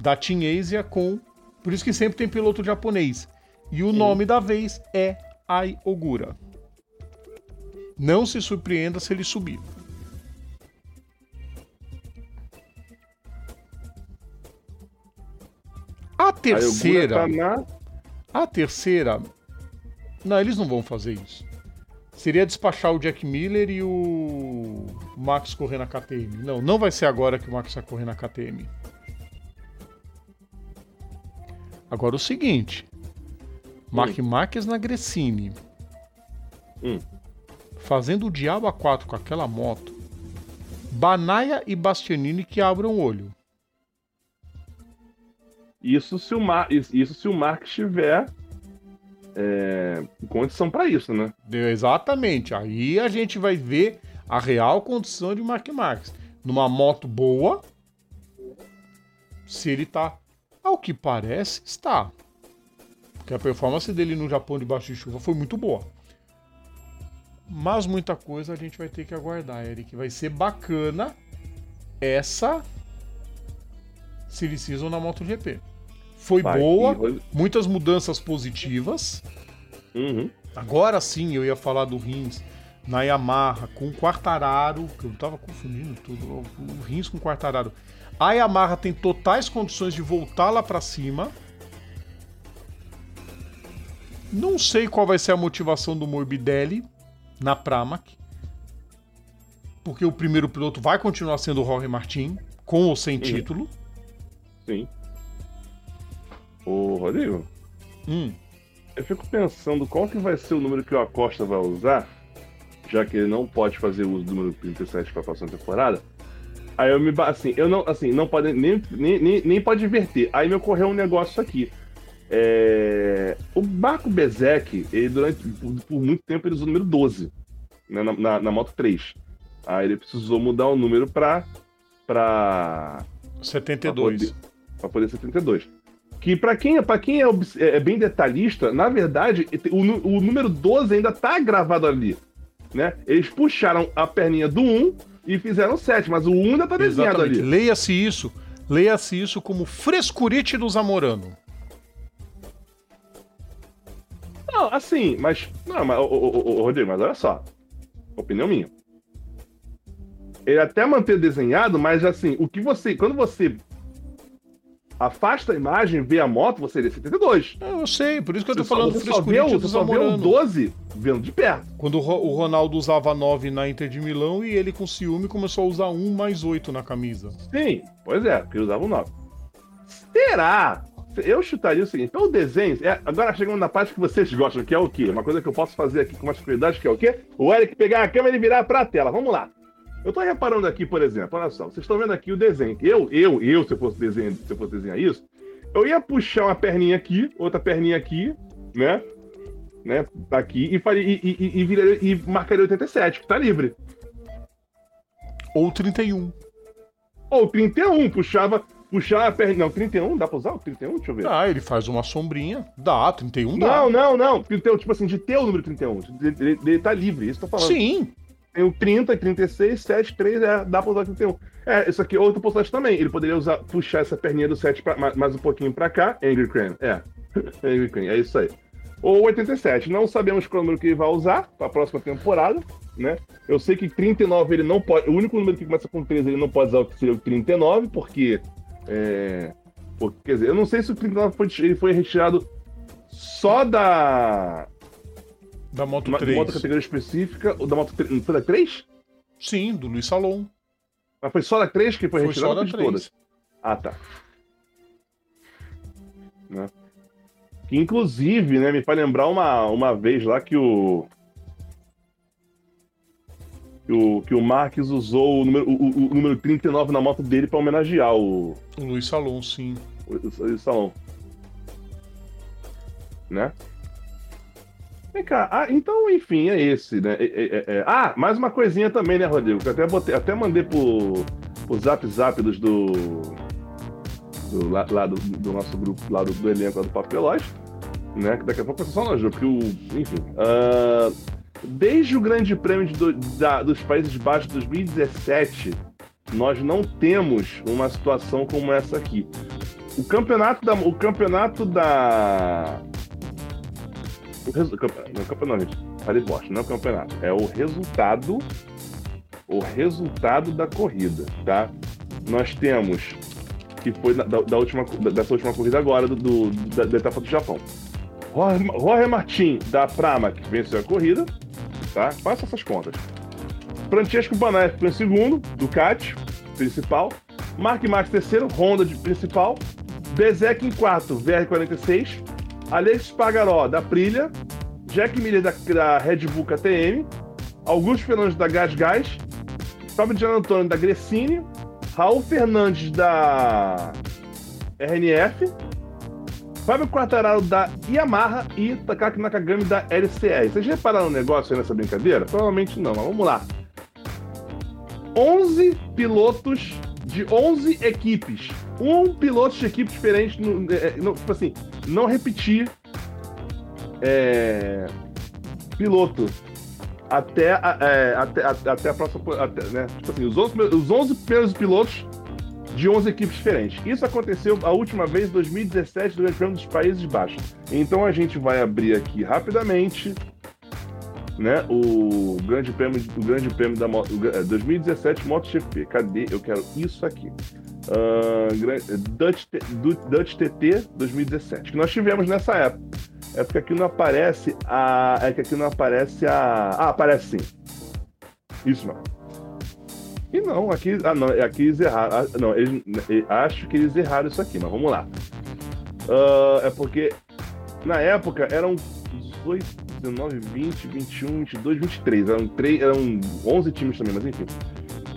B: da Team Asia com. Por isso que sempre tem piloto japonês. E o nome da vez é Ai Ogura. Não se surpreenda se ele subir. A terceira.
A: tá na.
B: A terceira. Não, eles não vão fazer isso. Seria despachar o Jack Miller e o Max correr na KTM. Não, não vai ser agora que o Max vai correr na KTM. Agora o seguinte: Mark Marques na Gresini.
A: Hum.
B: Fazendo o diabo a 4 com aquela moto. Banaia e Bastianini que abram o olho.
A: Isso se o, Mar... isso se o Mark estiver é, em condição pra isso, né?
B: Exatamente. Aí a gente vai ver a real condição de Mark Marques. Numa moto boa, se ele tá. Ao que parece, está. Porque a performance dele no Japão debaixo de chuva foi muito boa. Mas muita coisa a gente vai ter que aguardar, Eric. Vai ser bacana essa Silly Season na MotoGP. Foi
A: Vai,
B: boa,
A: e-
B: muitas mudanças positivas.
A: Uhum.
B: Agora sim eu ia falar do Rins na Yamaha com o Quartararo, que eu tava confundindo tudo, o Rins com o Quartararo. A Yamaha tem totais condições de voltar lá pra cima. Não sei qual vai ser a motivação do Morbidelli na Pramac. Porque o primeiro piloto vai continuar sendo o Jorge Martin, com ou sem título.
A: Sim. Ô, Rodrigo,
B: Hum,
A: eu fico pensando qual que vai ser o número que o Acosta vai usar, já que ele não pode fazer uso do número 37 para a próxima temporada. Aí eu me assim, eu não, assim, não pode nem, nem, nem, nem pode inverter. Aí me ocorreu um negócio aqui. É, O Marco Bezek, ele durante por, por muito tempo ele usou o número 12 né, na, na, na Moto 3. Aí ele precisou mudar o número para para
B: 72.
A: para poder 72. Que para quem, pra quem é, obs- é bem detalhista, na verdade, o, o número 12 ainda tá gravado ali. Né? Eles puxaram a perninha do 1 e fizeram 7, mas o 1 ainda tá desenhado
B: Exatamente.
A: ali.
B: Leia-se isso. Leia-se isso como frescurite do Zamorano.
A: Não, assim, mas. Não, mas, ô, ô, ô, Rodrigo, mas olha só. Opinião minha. Ele até manter desenhado, mas assim, o que você. Quando você afasta a imagem, vê a moto, você vê 72.
B: Eu sei, por isso que eu tô
A: Você só-
B: falando
A: você só vê, você só vê o
B: Zamorano.
A: 12 vendo de perto.
B: Quando o Ronaldo usava 9 na Inter de Milão e ele com ciúme começou a usar 1 mais 8 na camisa.
A: Sim, pois é, porque ele usava o 9. Será? Eu chutaria o seguinte, pelo desenho, é, agora chegando na parte que vocês gostam, que é o quê? Uma coisa que eu posso fazer aqui com mais tranquilidade, que é o quê? O Eric pegar a câmera e virar pra tela. Vamos lá. Eu tô reparando aqui, por exemplo, olha só, vocês estão vendo aqui o desenho. Eu, eu, eu, se eu fosse desenhar, se eu fosse desenhar isso, eu ia puxar uma perninha aqui, outra perninha aqui, né? Né? Aqui e faria e, e, e, e, viraria- e marcaria 87, que tá livre.
B: Ou 31.
A: Ou 31, puxava, puxava a perninha. Não, 31, dá pra usar o 31? Deixa eu ver.
B: Ah, ele faz uma sombrinha. Dá, 31 dá.
A: Não, não, não. 31, tipo assim, de ter o número 31. Ele, ele, ele tá livre, isso que eu tô falando.
B: Sim.
A: Tem o 30, 36, 7, 3, é, dá pra usar o 31. É, isso aqui é outra possibilidade também. Ele poderia usar, puxar essa perninha do 7 pra, mais, mais um pouquinho pra cá. Angry Crane, é. Angry Crane, é isso aí. ou 87. Não sabemos qual número que ele vai usar para a próxima temporada, né? Eu sei que 39 ele não pode. O único número que começa com 13 ele não pode usar o que seria o 39, porque. É, porque quer dizer, eu não sei se o 39 foi, ele foi retirado só da.
B: Da Moto
A: Uma
B: 3.
A: moto categoria específica, ou da moto 3. Foi da 3?
B: Sim, do Luiz Salom.
A: Mas foi só da 3 que foi,
B: Foi
A: retirado
B: só da
A: de
B: 3.
A: todas? Ah, tá. Né? Que inclusive, né, me faz lembrar uma, uma vez lá que o. Que o, que o Marques usou o número, o, o- número 39 na moto dele pra homenagear o,
B: O Luiz Salom, sim.
A: o, o- o salão. Né? Vem cá, ah, então, enfim, é esse, né? É- é- é- é. Ah, mais uma coisinha também, né, Rodrigo? Que eu até, botei, até mandei pro, pro zap zap dos do. do lá, lá do, do nosso grupo, lá do, do elenco lá do Papelóis, né? Que daqui a pouco vai ser só nós, porque o. Enfim. ah, desde o Grande Prêmio da- dos Países Baixos de 2017, nós não temos uma situação como essa aqui. O campeonato da. O campeonato da. O resu... campe- Não, campeonato, gente. Falei bosta, não é o campeonato. É o resultado. O resultado da corrida, tá? Nós temos. Que foi da, da- última, dessa última corrida agora, do, do- da, da etapa do Japão. Jorge Martin, da Pramac, venceu a corrida, tá? Faça essas contas. Francesco Banaya ficou em segundo, Ducati, principal. Mark Marques terceiro, Honda de principal. Bezek em quarto, VR46. Alex Pagaró, da Prilha. Jack Miller, da, da Red Bull KTM. Augusto Fernandes, da Gas Gas. Fábio de Antônio, da Gressini. Raul Fernandes, da RNF. Fábio Quartararo, da Yamaha. E Takaki Nakagami, da LCR. Vocês repararam um negócio aí nessa brincadeira? Provavelmente não, mas vamos lá. 11 pilotos de 11 equipes. Um piloto de equipe diferente, no, é, no- tipo assim, não repetir é, piloto até, é, até, até, até a próxima. Até, né? Tipo assim, os 11, primeiros- os 11 primeiros pilotos de 11 equipes diferentes. Isso aconteceu a última vez em 2017 do Grande Prêmio dos Países Baixos. Então a gente vai abrir aqui rapidamente né, o Grande Prêmio, o Grande Prêmio da Moto, o gra- é, 2017 MotoGP. Cadê? Eu quero isso aqui. Gran- Dutch, Dutch TT 2017, que nós tivemos nessa época. É porque aqui não aparece a. É que aqui não aparece a. Ah, aparece sim. Isso não. E não, aqui. Ah, não, aqui eles erraram. Ah, não, eles, acho que eles erraram isso aqui, mas vamos lá. Ah, é porque na época eram 18, 19, 20, 21, 22, 23. Eram, três, eram 11 times também, mas enfim.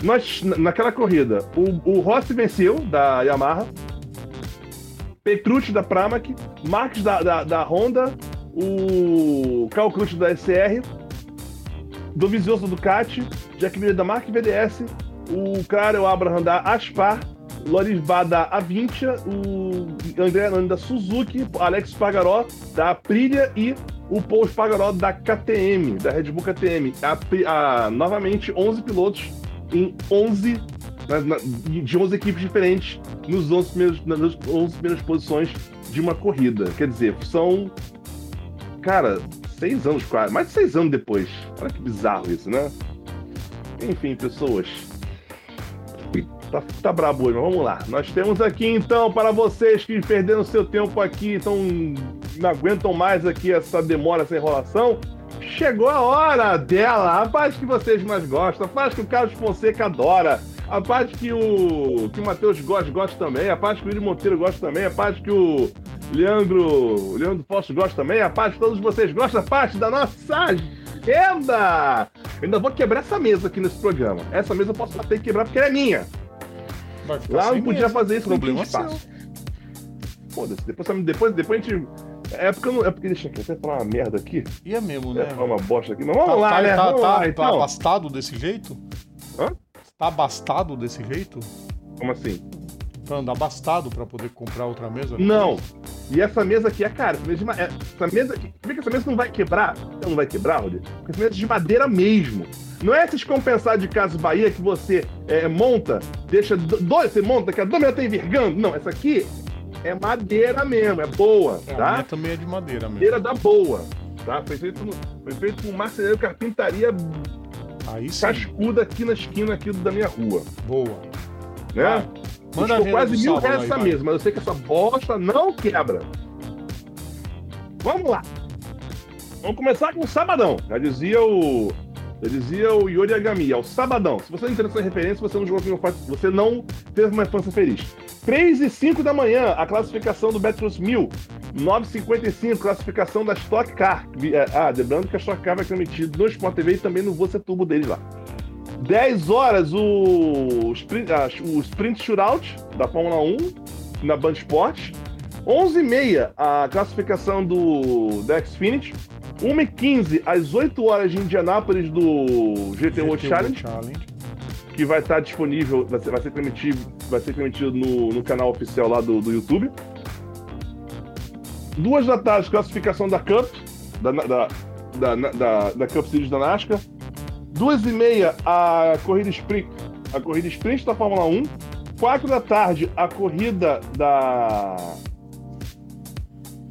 A: Nós, na- naquela corrida, o, o Rossi venceu da Yamaha, Petrucci da Pramac, Marques da, da, da Honda, o Calcruz da SR, Dovizioso do Ducati, Jack Miller da Mark VDS, o Karel Abraham da Aspar, Loris da Avintia, o André Anani da Suzuki, Alex Pagaró da Aprilia e o Paul Pagaró da KTM, da Red Bull KTM. A, a- novamente, 11 pilotos em 11 na- na- de 11 equipes diferentes nos 11 primeiros, nas 11 primeiras posições de uma corrida. Quer dizer, são, cara, seis anos quase, mais de seis anos depois. Olha que bizarro isso, né? Enfim, pessoas. Tá, tá brabo hoje, mas vamos lá. Nós temos aqui então para vocês que perderam seu tempo aqui, então não aguentam mais aqui essa demora, essa enrolação. Chegou a hora dela, a parte que vocês mais gostam, a parte que o Carlos Fonseca adora, a parte que o, que o Matheus gosta, gosta também, a parte que o William Monteiro gosta também, a parte que o Leandro, o Leandro Posto gosta também, a parte que todos vocês gostam, a parte da nossa agenda! Eu ainda vou quebrar essa mesa aqui nesse programa. Essa mesa eu posso e quebrar porque ela é minha.
B: Ficar
A: Lá não
B: sem
A: podia
B: mesa.
A: fazer isso, não
B: Problema
A: espaço. Foda-se, depois, depois, depois a gente. É porque eu não. É porque deixa aqui, até falar uma merda aqui.
B: E é mesmo,
A: É
B: né?
A: falar uma bosta aqui. Mas vamos
B: Tá-
A: lá,
B: tá,
A: né?
B: tá-
A: vamos
B: tá-
A: lá,
B: tá
A: então.
B: desse jeito?
A: Hã?
B: Tá abastado desse jeito?
A: Como assim?
B: Tá abastado pra poder comprar outra mesa?
A: Não. E essa mesa aqui é cara. Essa mesa, de é- essa mesa aqui. Por que essa mesa não vai quebrar? Não vai quebrar, Rodrigo? Porque essa mesa é de madeira mesmo. Não é esses compensar de Casa Bahia que você é, monta, deixa do- dois, você monta, que a minutos tá envergando. Não, essa aqui é madeira mesmo, é boa,
B: É, A
A: tá?
B: minha também é de madeira mesmo.
A: Madeira da boa, tá? Foi feito, no- foi feito com marceneiro carpintaria
B: Aí sim,
A: cascuda aqui na esquina aqui da minha rua,
B: boa.
A: né?
B: Vai. Manda
A: Custou quase mil reais essa mesa, mas eu sei que essa bosta não quebra. Vamos lá. Vamos começar com o sabadão. Já dizia o. Já dizia o Yori Agami, é o sabadão. Se você não entendeu essa referência, você não jogou of Fighters, você não teve uma infância feliz. 3 e 5 da manhã, a classificação do Betros 1000. 9,55, classificação da Stock Car. É, Ah, lembrando que a Stock Car vai ser transmitido no Sport TV e também no Você Turbo deles lá. 10 horas o Sprint, ah, o sprint Shootout da Fórmula 1 na Band Sport. 11h30 a classificação do da Xfinity. 1h15 às 8 horas de Indianápolis do GTO,
B: GTO
A: Challenge,
B: Challenge.
A: Que vai estar disponível, vai ser, vai ser transmitido, vai ser transmitido no, no canal oficial lá do, do YouTube. Duas da tarde, classificação da Cup, da, da, da, da, da Cup Series da NASCAR. Duas e meia, a corrida sprint, a corrida sprint da Fórmula 1. Quatro da tarde, a corrida da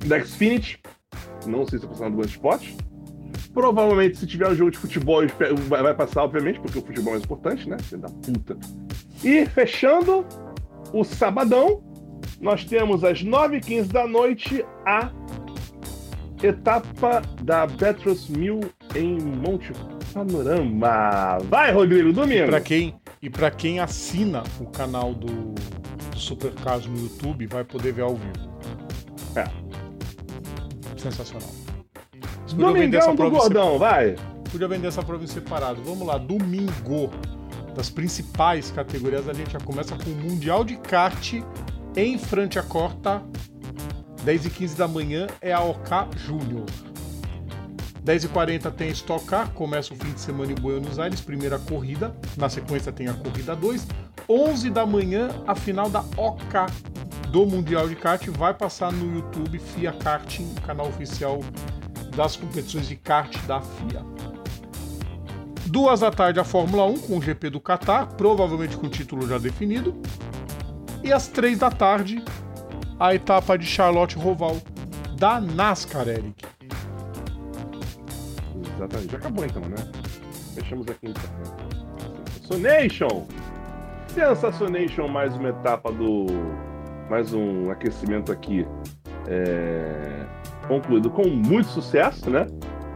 A: da Xfinity. Não sei se passar no Band Sport. Provavelmente, se tiver um jogo de futebol, vai passar, obviamente, porque o futebol é mais importante, né? Filho da puta. E fechando o sabadão, nós temos às 9h15 da noite a etapa da Betros 1000 em Monte Panorama. Vai, Rodrigo, domingo.
B: Pra quem, e para quem assina o canal do, do Supercars no YouTube, vai poder ver ao vivo.
A: É.
B: Sensacional.
A: Domingão
B: essa
A: do Gordão, vai.
B: sep- Podia vender essa prova em separado. Vamos lá, domingo. Das principais categorias, a gente já começa com o Mundial de Kart em à Corta. 10 e 15 da manhã é a OK Júnior. 10 e 40 tem Stock Car, começa o fim de semana em Buenos Aires, primeira corrida. Na sequência tem a corrida 2. 11 da manhã, a final da OK do Mundial de Kart vai passar no YouTube FIA Karting, canal oficial das competições de kart da FIA. Duas da tarde a Fórmula 1 com o GP do Qatar, provavelmente com o título já definido. E às três da tarde, a etapa de Charlotte Roval da NASCAR, Eric.
A: Exatamente. Já acabou então, né? Fechamos aqui então. né? Sensation! Sensation, mais uma etapa do. Mais um aquecimento aqui. É, Concluído com muito sucesso, né?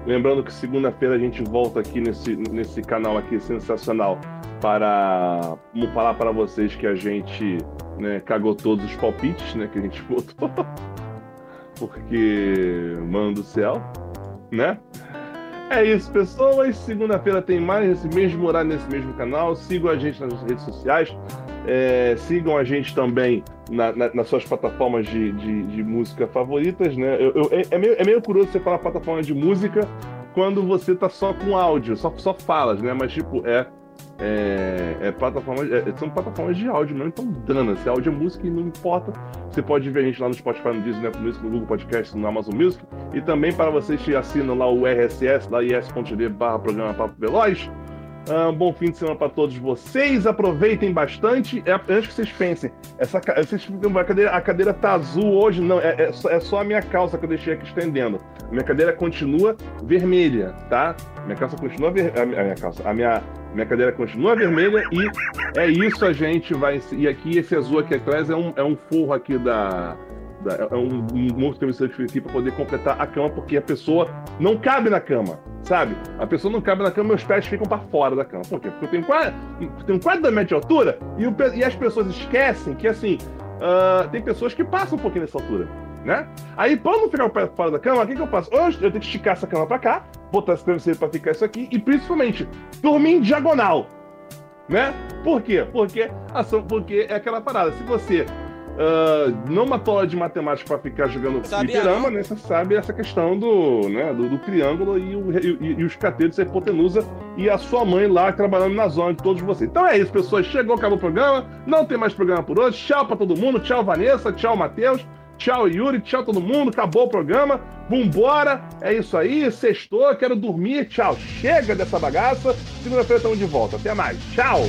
A: Lembrando que segunda-feira a gente volta aqui nesse, nesse canal aqui sensacional para falar para vocês que a gente né, cagou todos os palpites né, que a gente botou. Porque, mano do céu, né? É isso, pessoas. Segunda-feira tem mais nesse mesmo horário, nesse mesmo canal. Sigam a gente nas redes sociais. É, sigam a gente também na- na- nas suas plataformas de, de- de música favoritas, né? Eu- eu- é, é meio, é meio curioso você falar plataforma de música quando você tá só com áudio, só, só falas, né? Mas, tipo, é. É, é plataforma, é- são plataformas de áudio mesmo, então dana. Se áudio é música, não importa. Você pode ver a gente lá no Spotify, no Disney, no Music, no Google Podcast, no Amazon Music. E também para vocês que assinam lá o RSS, lá is.d barra programa Papo Veloz. Ah, um bom fim de semana para todos vocês. Aproveitem bastante. É, antes que vocês pensem, essa, vocês a, cadeira, a cadeira tá azul hoje, não. É, é só, é só a minha calça que eu deixei aqui estendendo. A minha cadeira continua vermelha, tá? Minha calça continua ver, a minha calça, a minha, minha cadeira continua vermelha e é isso a gente vai. E aqui esse azul aqui atrás é um, é um forro aqui da. Da- é um, um travesseiro que fica aqui para poder completar a cama, porque a pessoa não cabe na cama, sabe? A pessoa não cabe na cama, meus pés ficam para fora da cama. Por quê? Porque eu tenho quase, tenho quase dois metros de altura e, o e as pessoas esquecem que, assim, ah, tem pessoas que passam um pouquinho nessa altura, né? Aí, para não ficar o pé fora da cama, o que, que eu faço? Ou eu tenho que esticar essa cama para cá, botar esse travesseiro para ficar isso aqui e, principalmente, dormir em diagonal, né? Por quê? Porque, porque é aquela parada. Se você ah, não uma tola de matemática para ficar jogando
E: Sabia
A: fliperama,
E: não?
A: né? Você sabe essa questão do, né, do, do triângulo e, o, e, e os catetos, a hipotenusa e a sua mãe lá trabalhando na zona de todos vocês. Então é isso, pessoas. Chegou, acabou o programa. Não tem mais programa por hoje. Tchau para todo mundo. Tchau, Vanessa. Tchau, Matheus. Tchau, Yuri. Tchau, todo mundo. Acabou o programa. Vambora. É isso aí. Sextou. Quero dormir. Tchau. Chega dessa bagaça. Segunda-feira estamos de volta. Até mais. Tchau.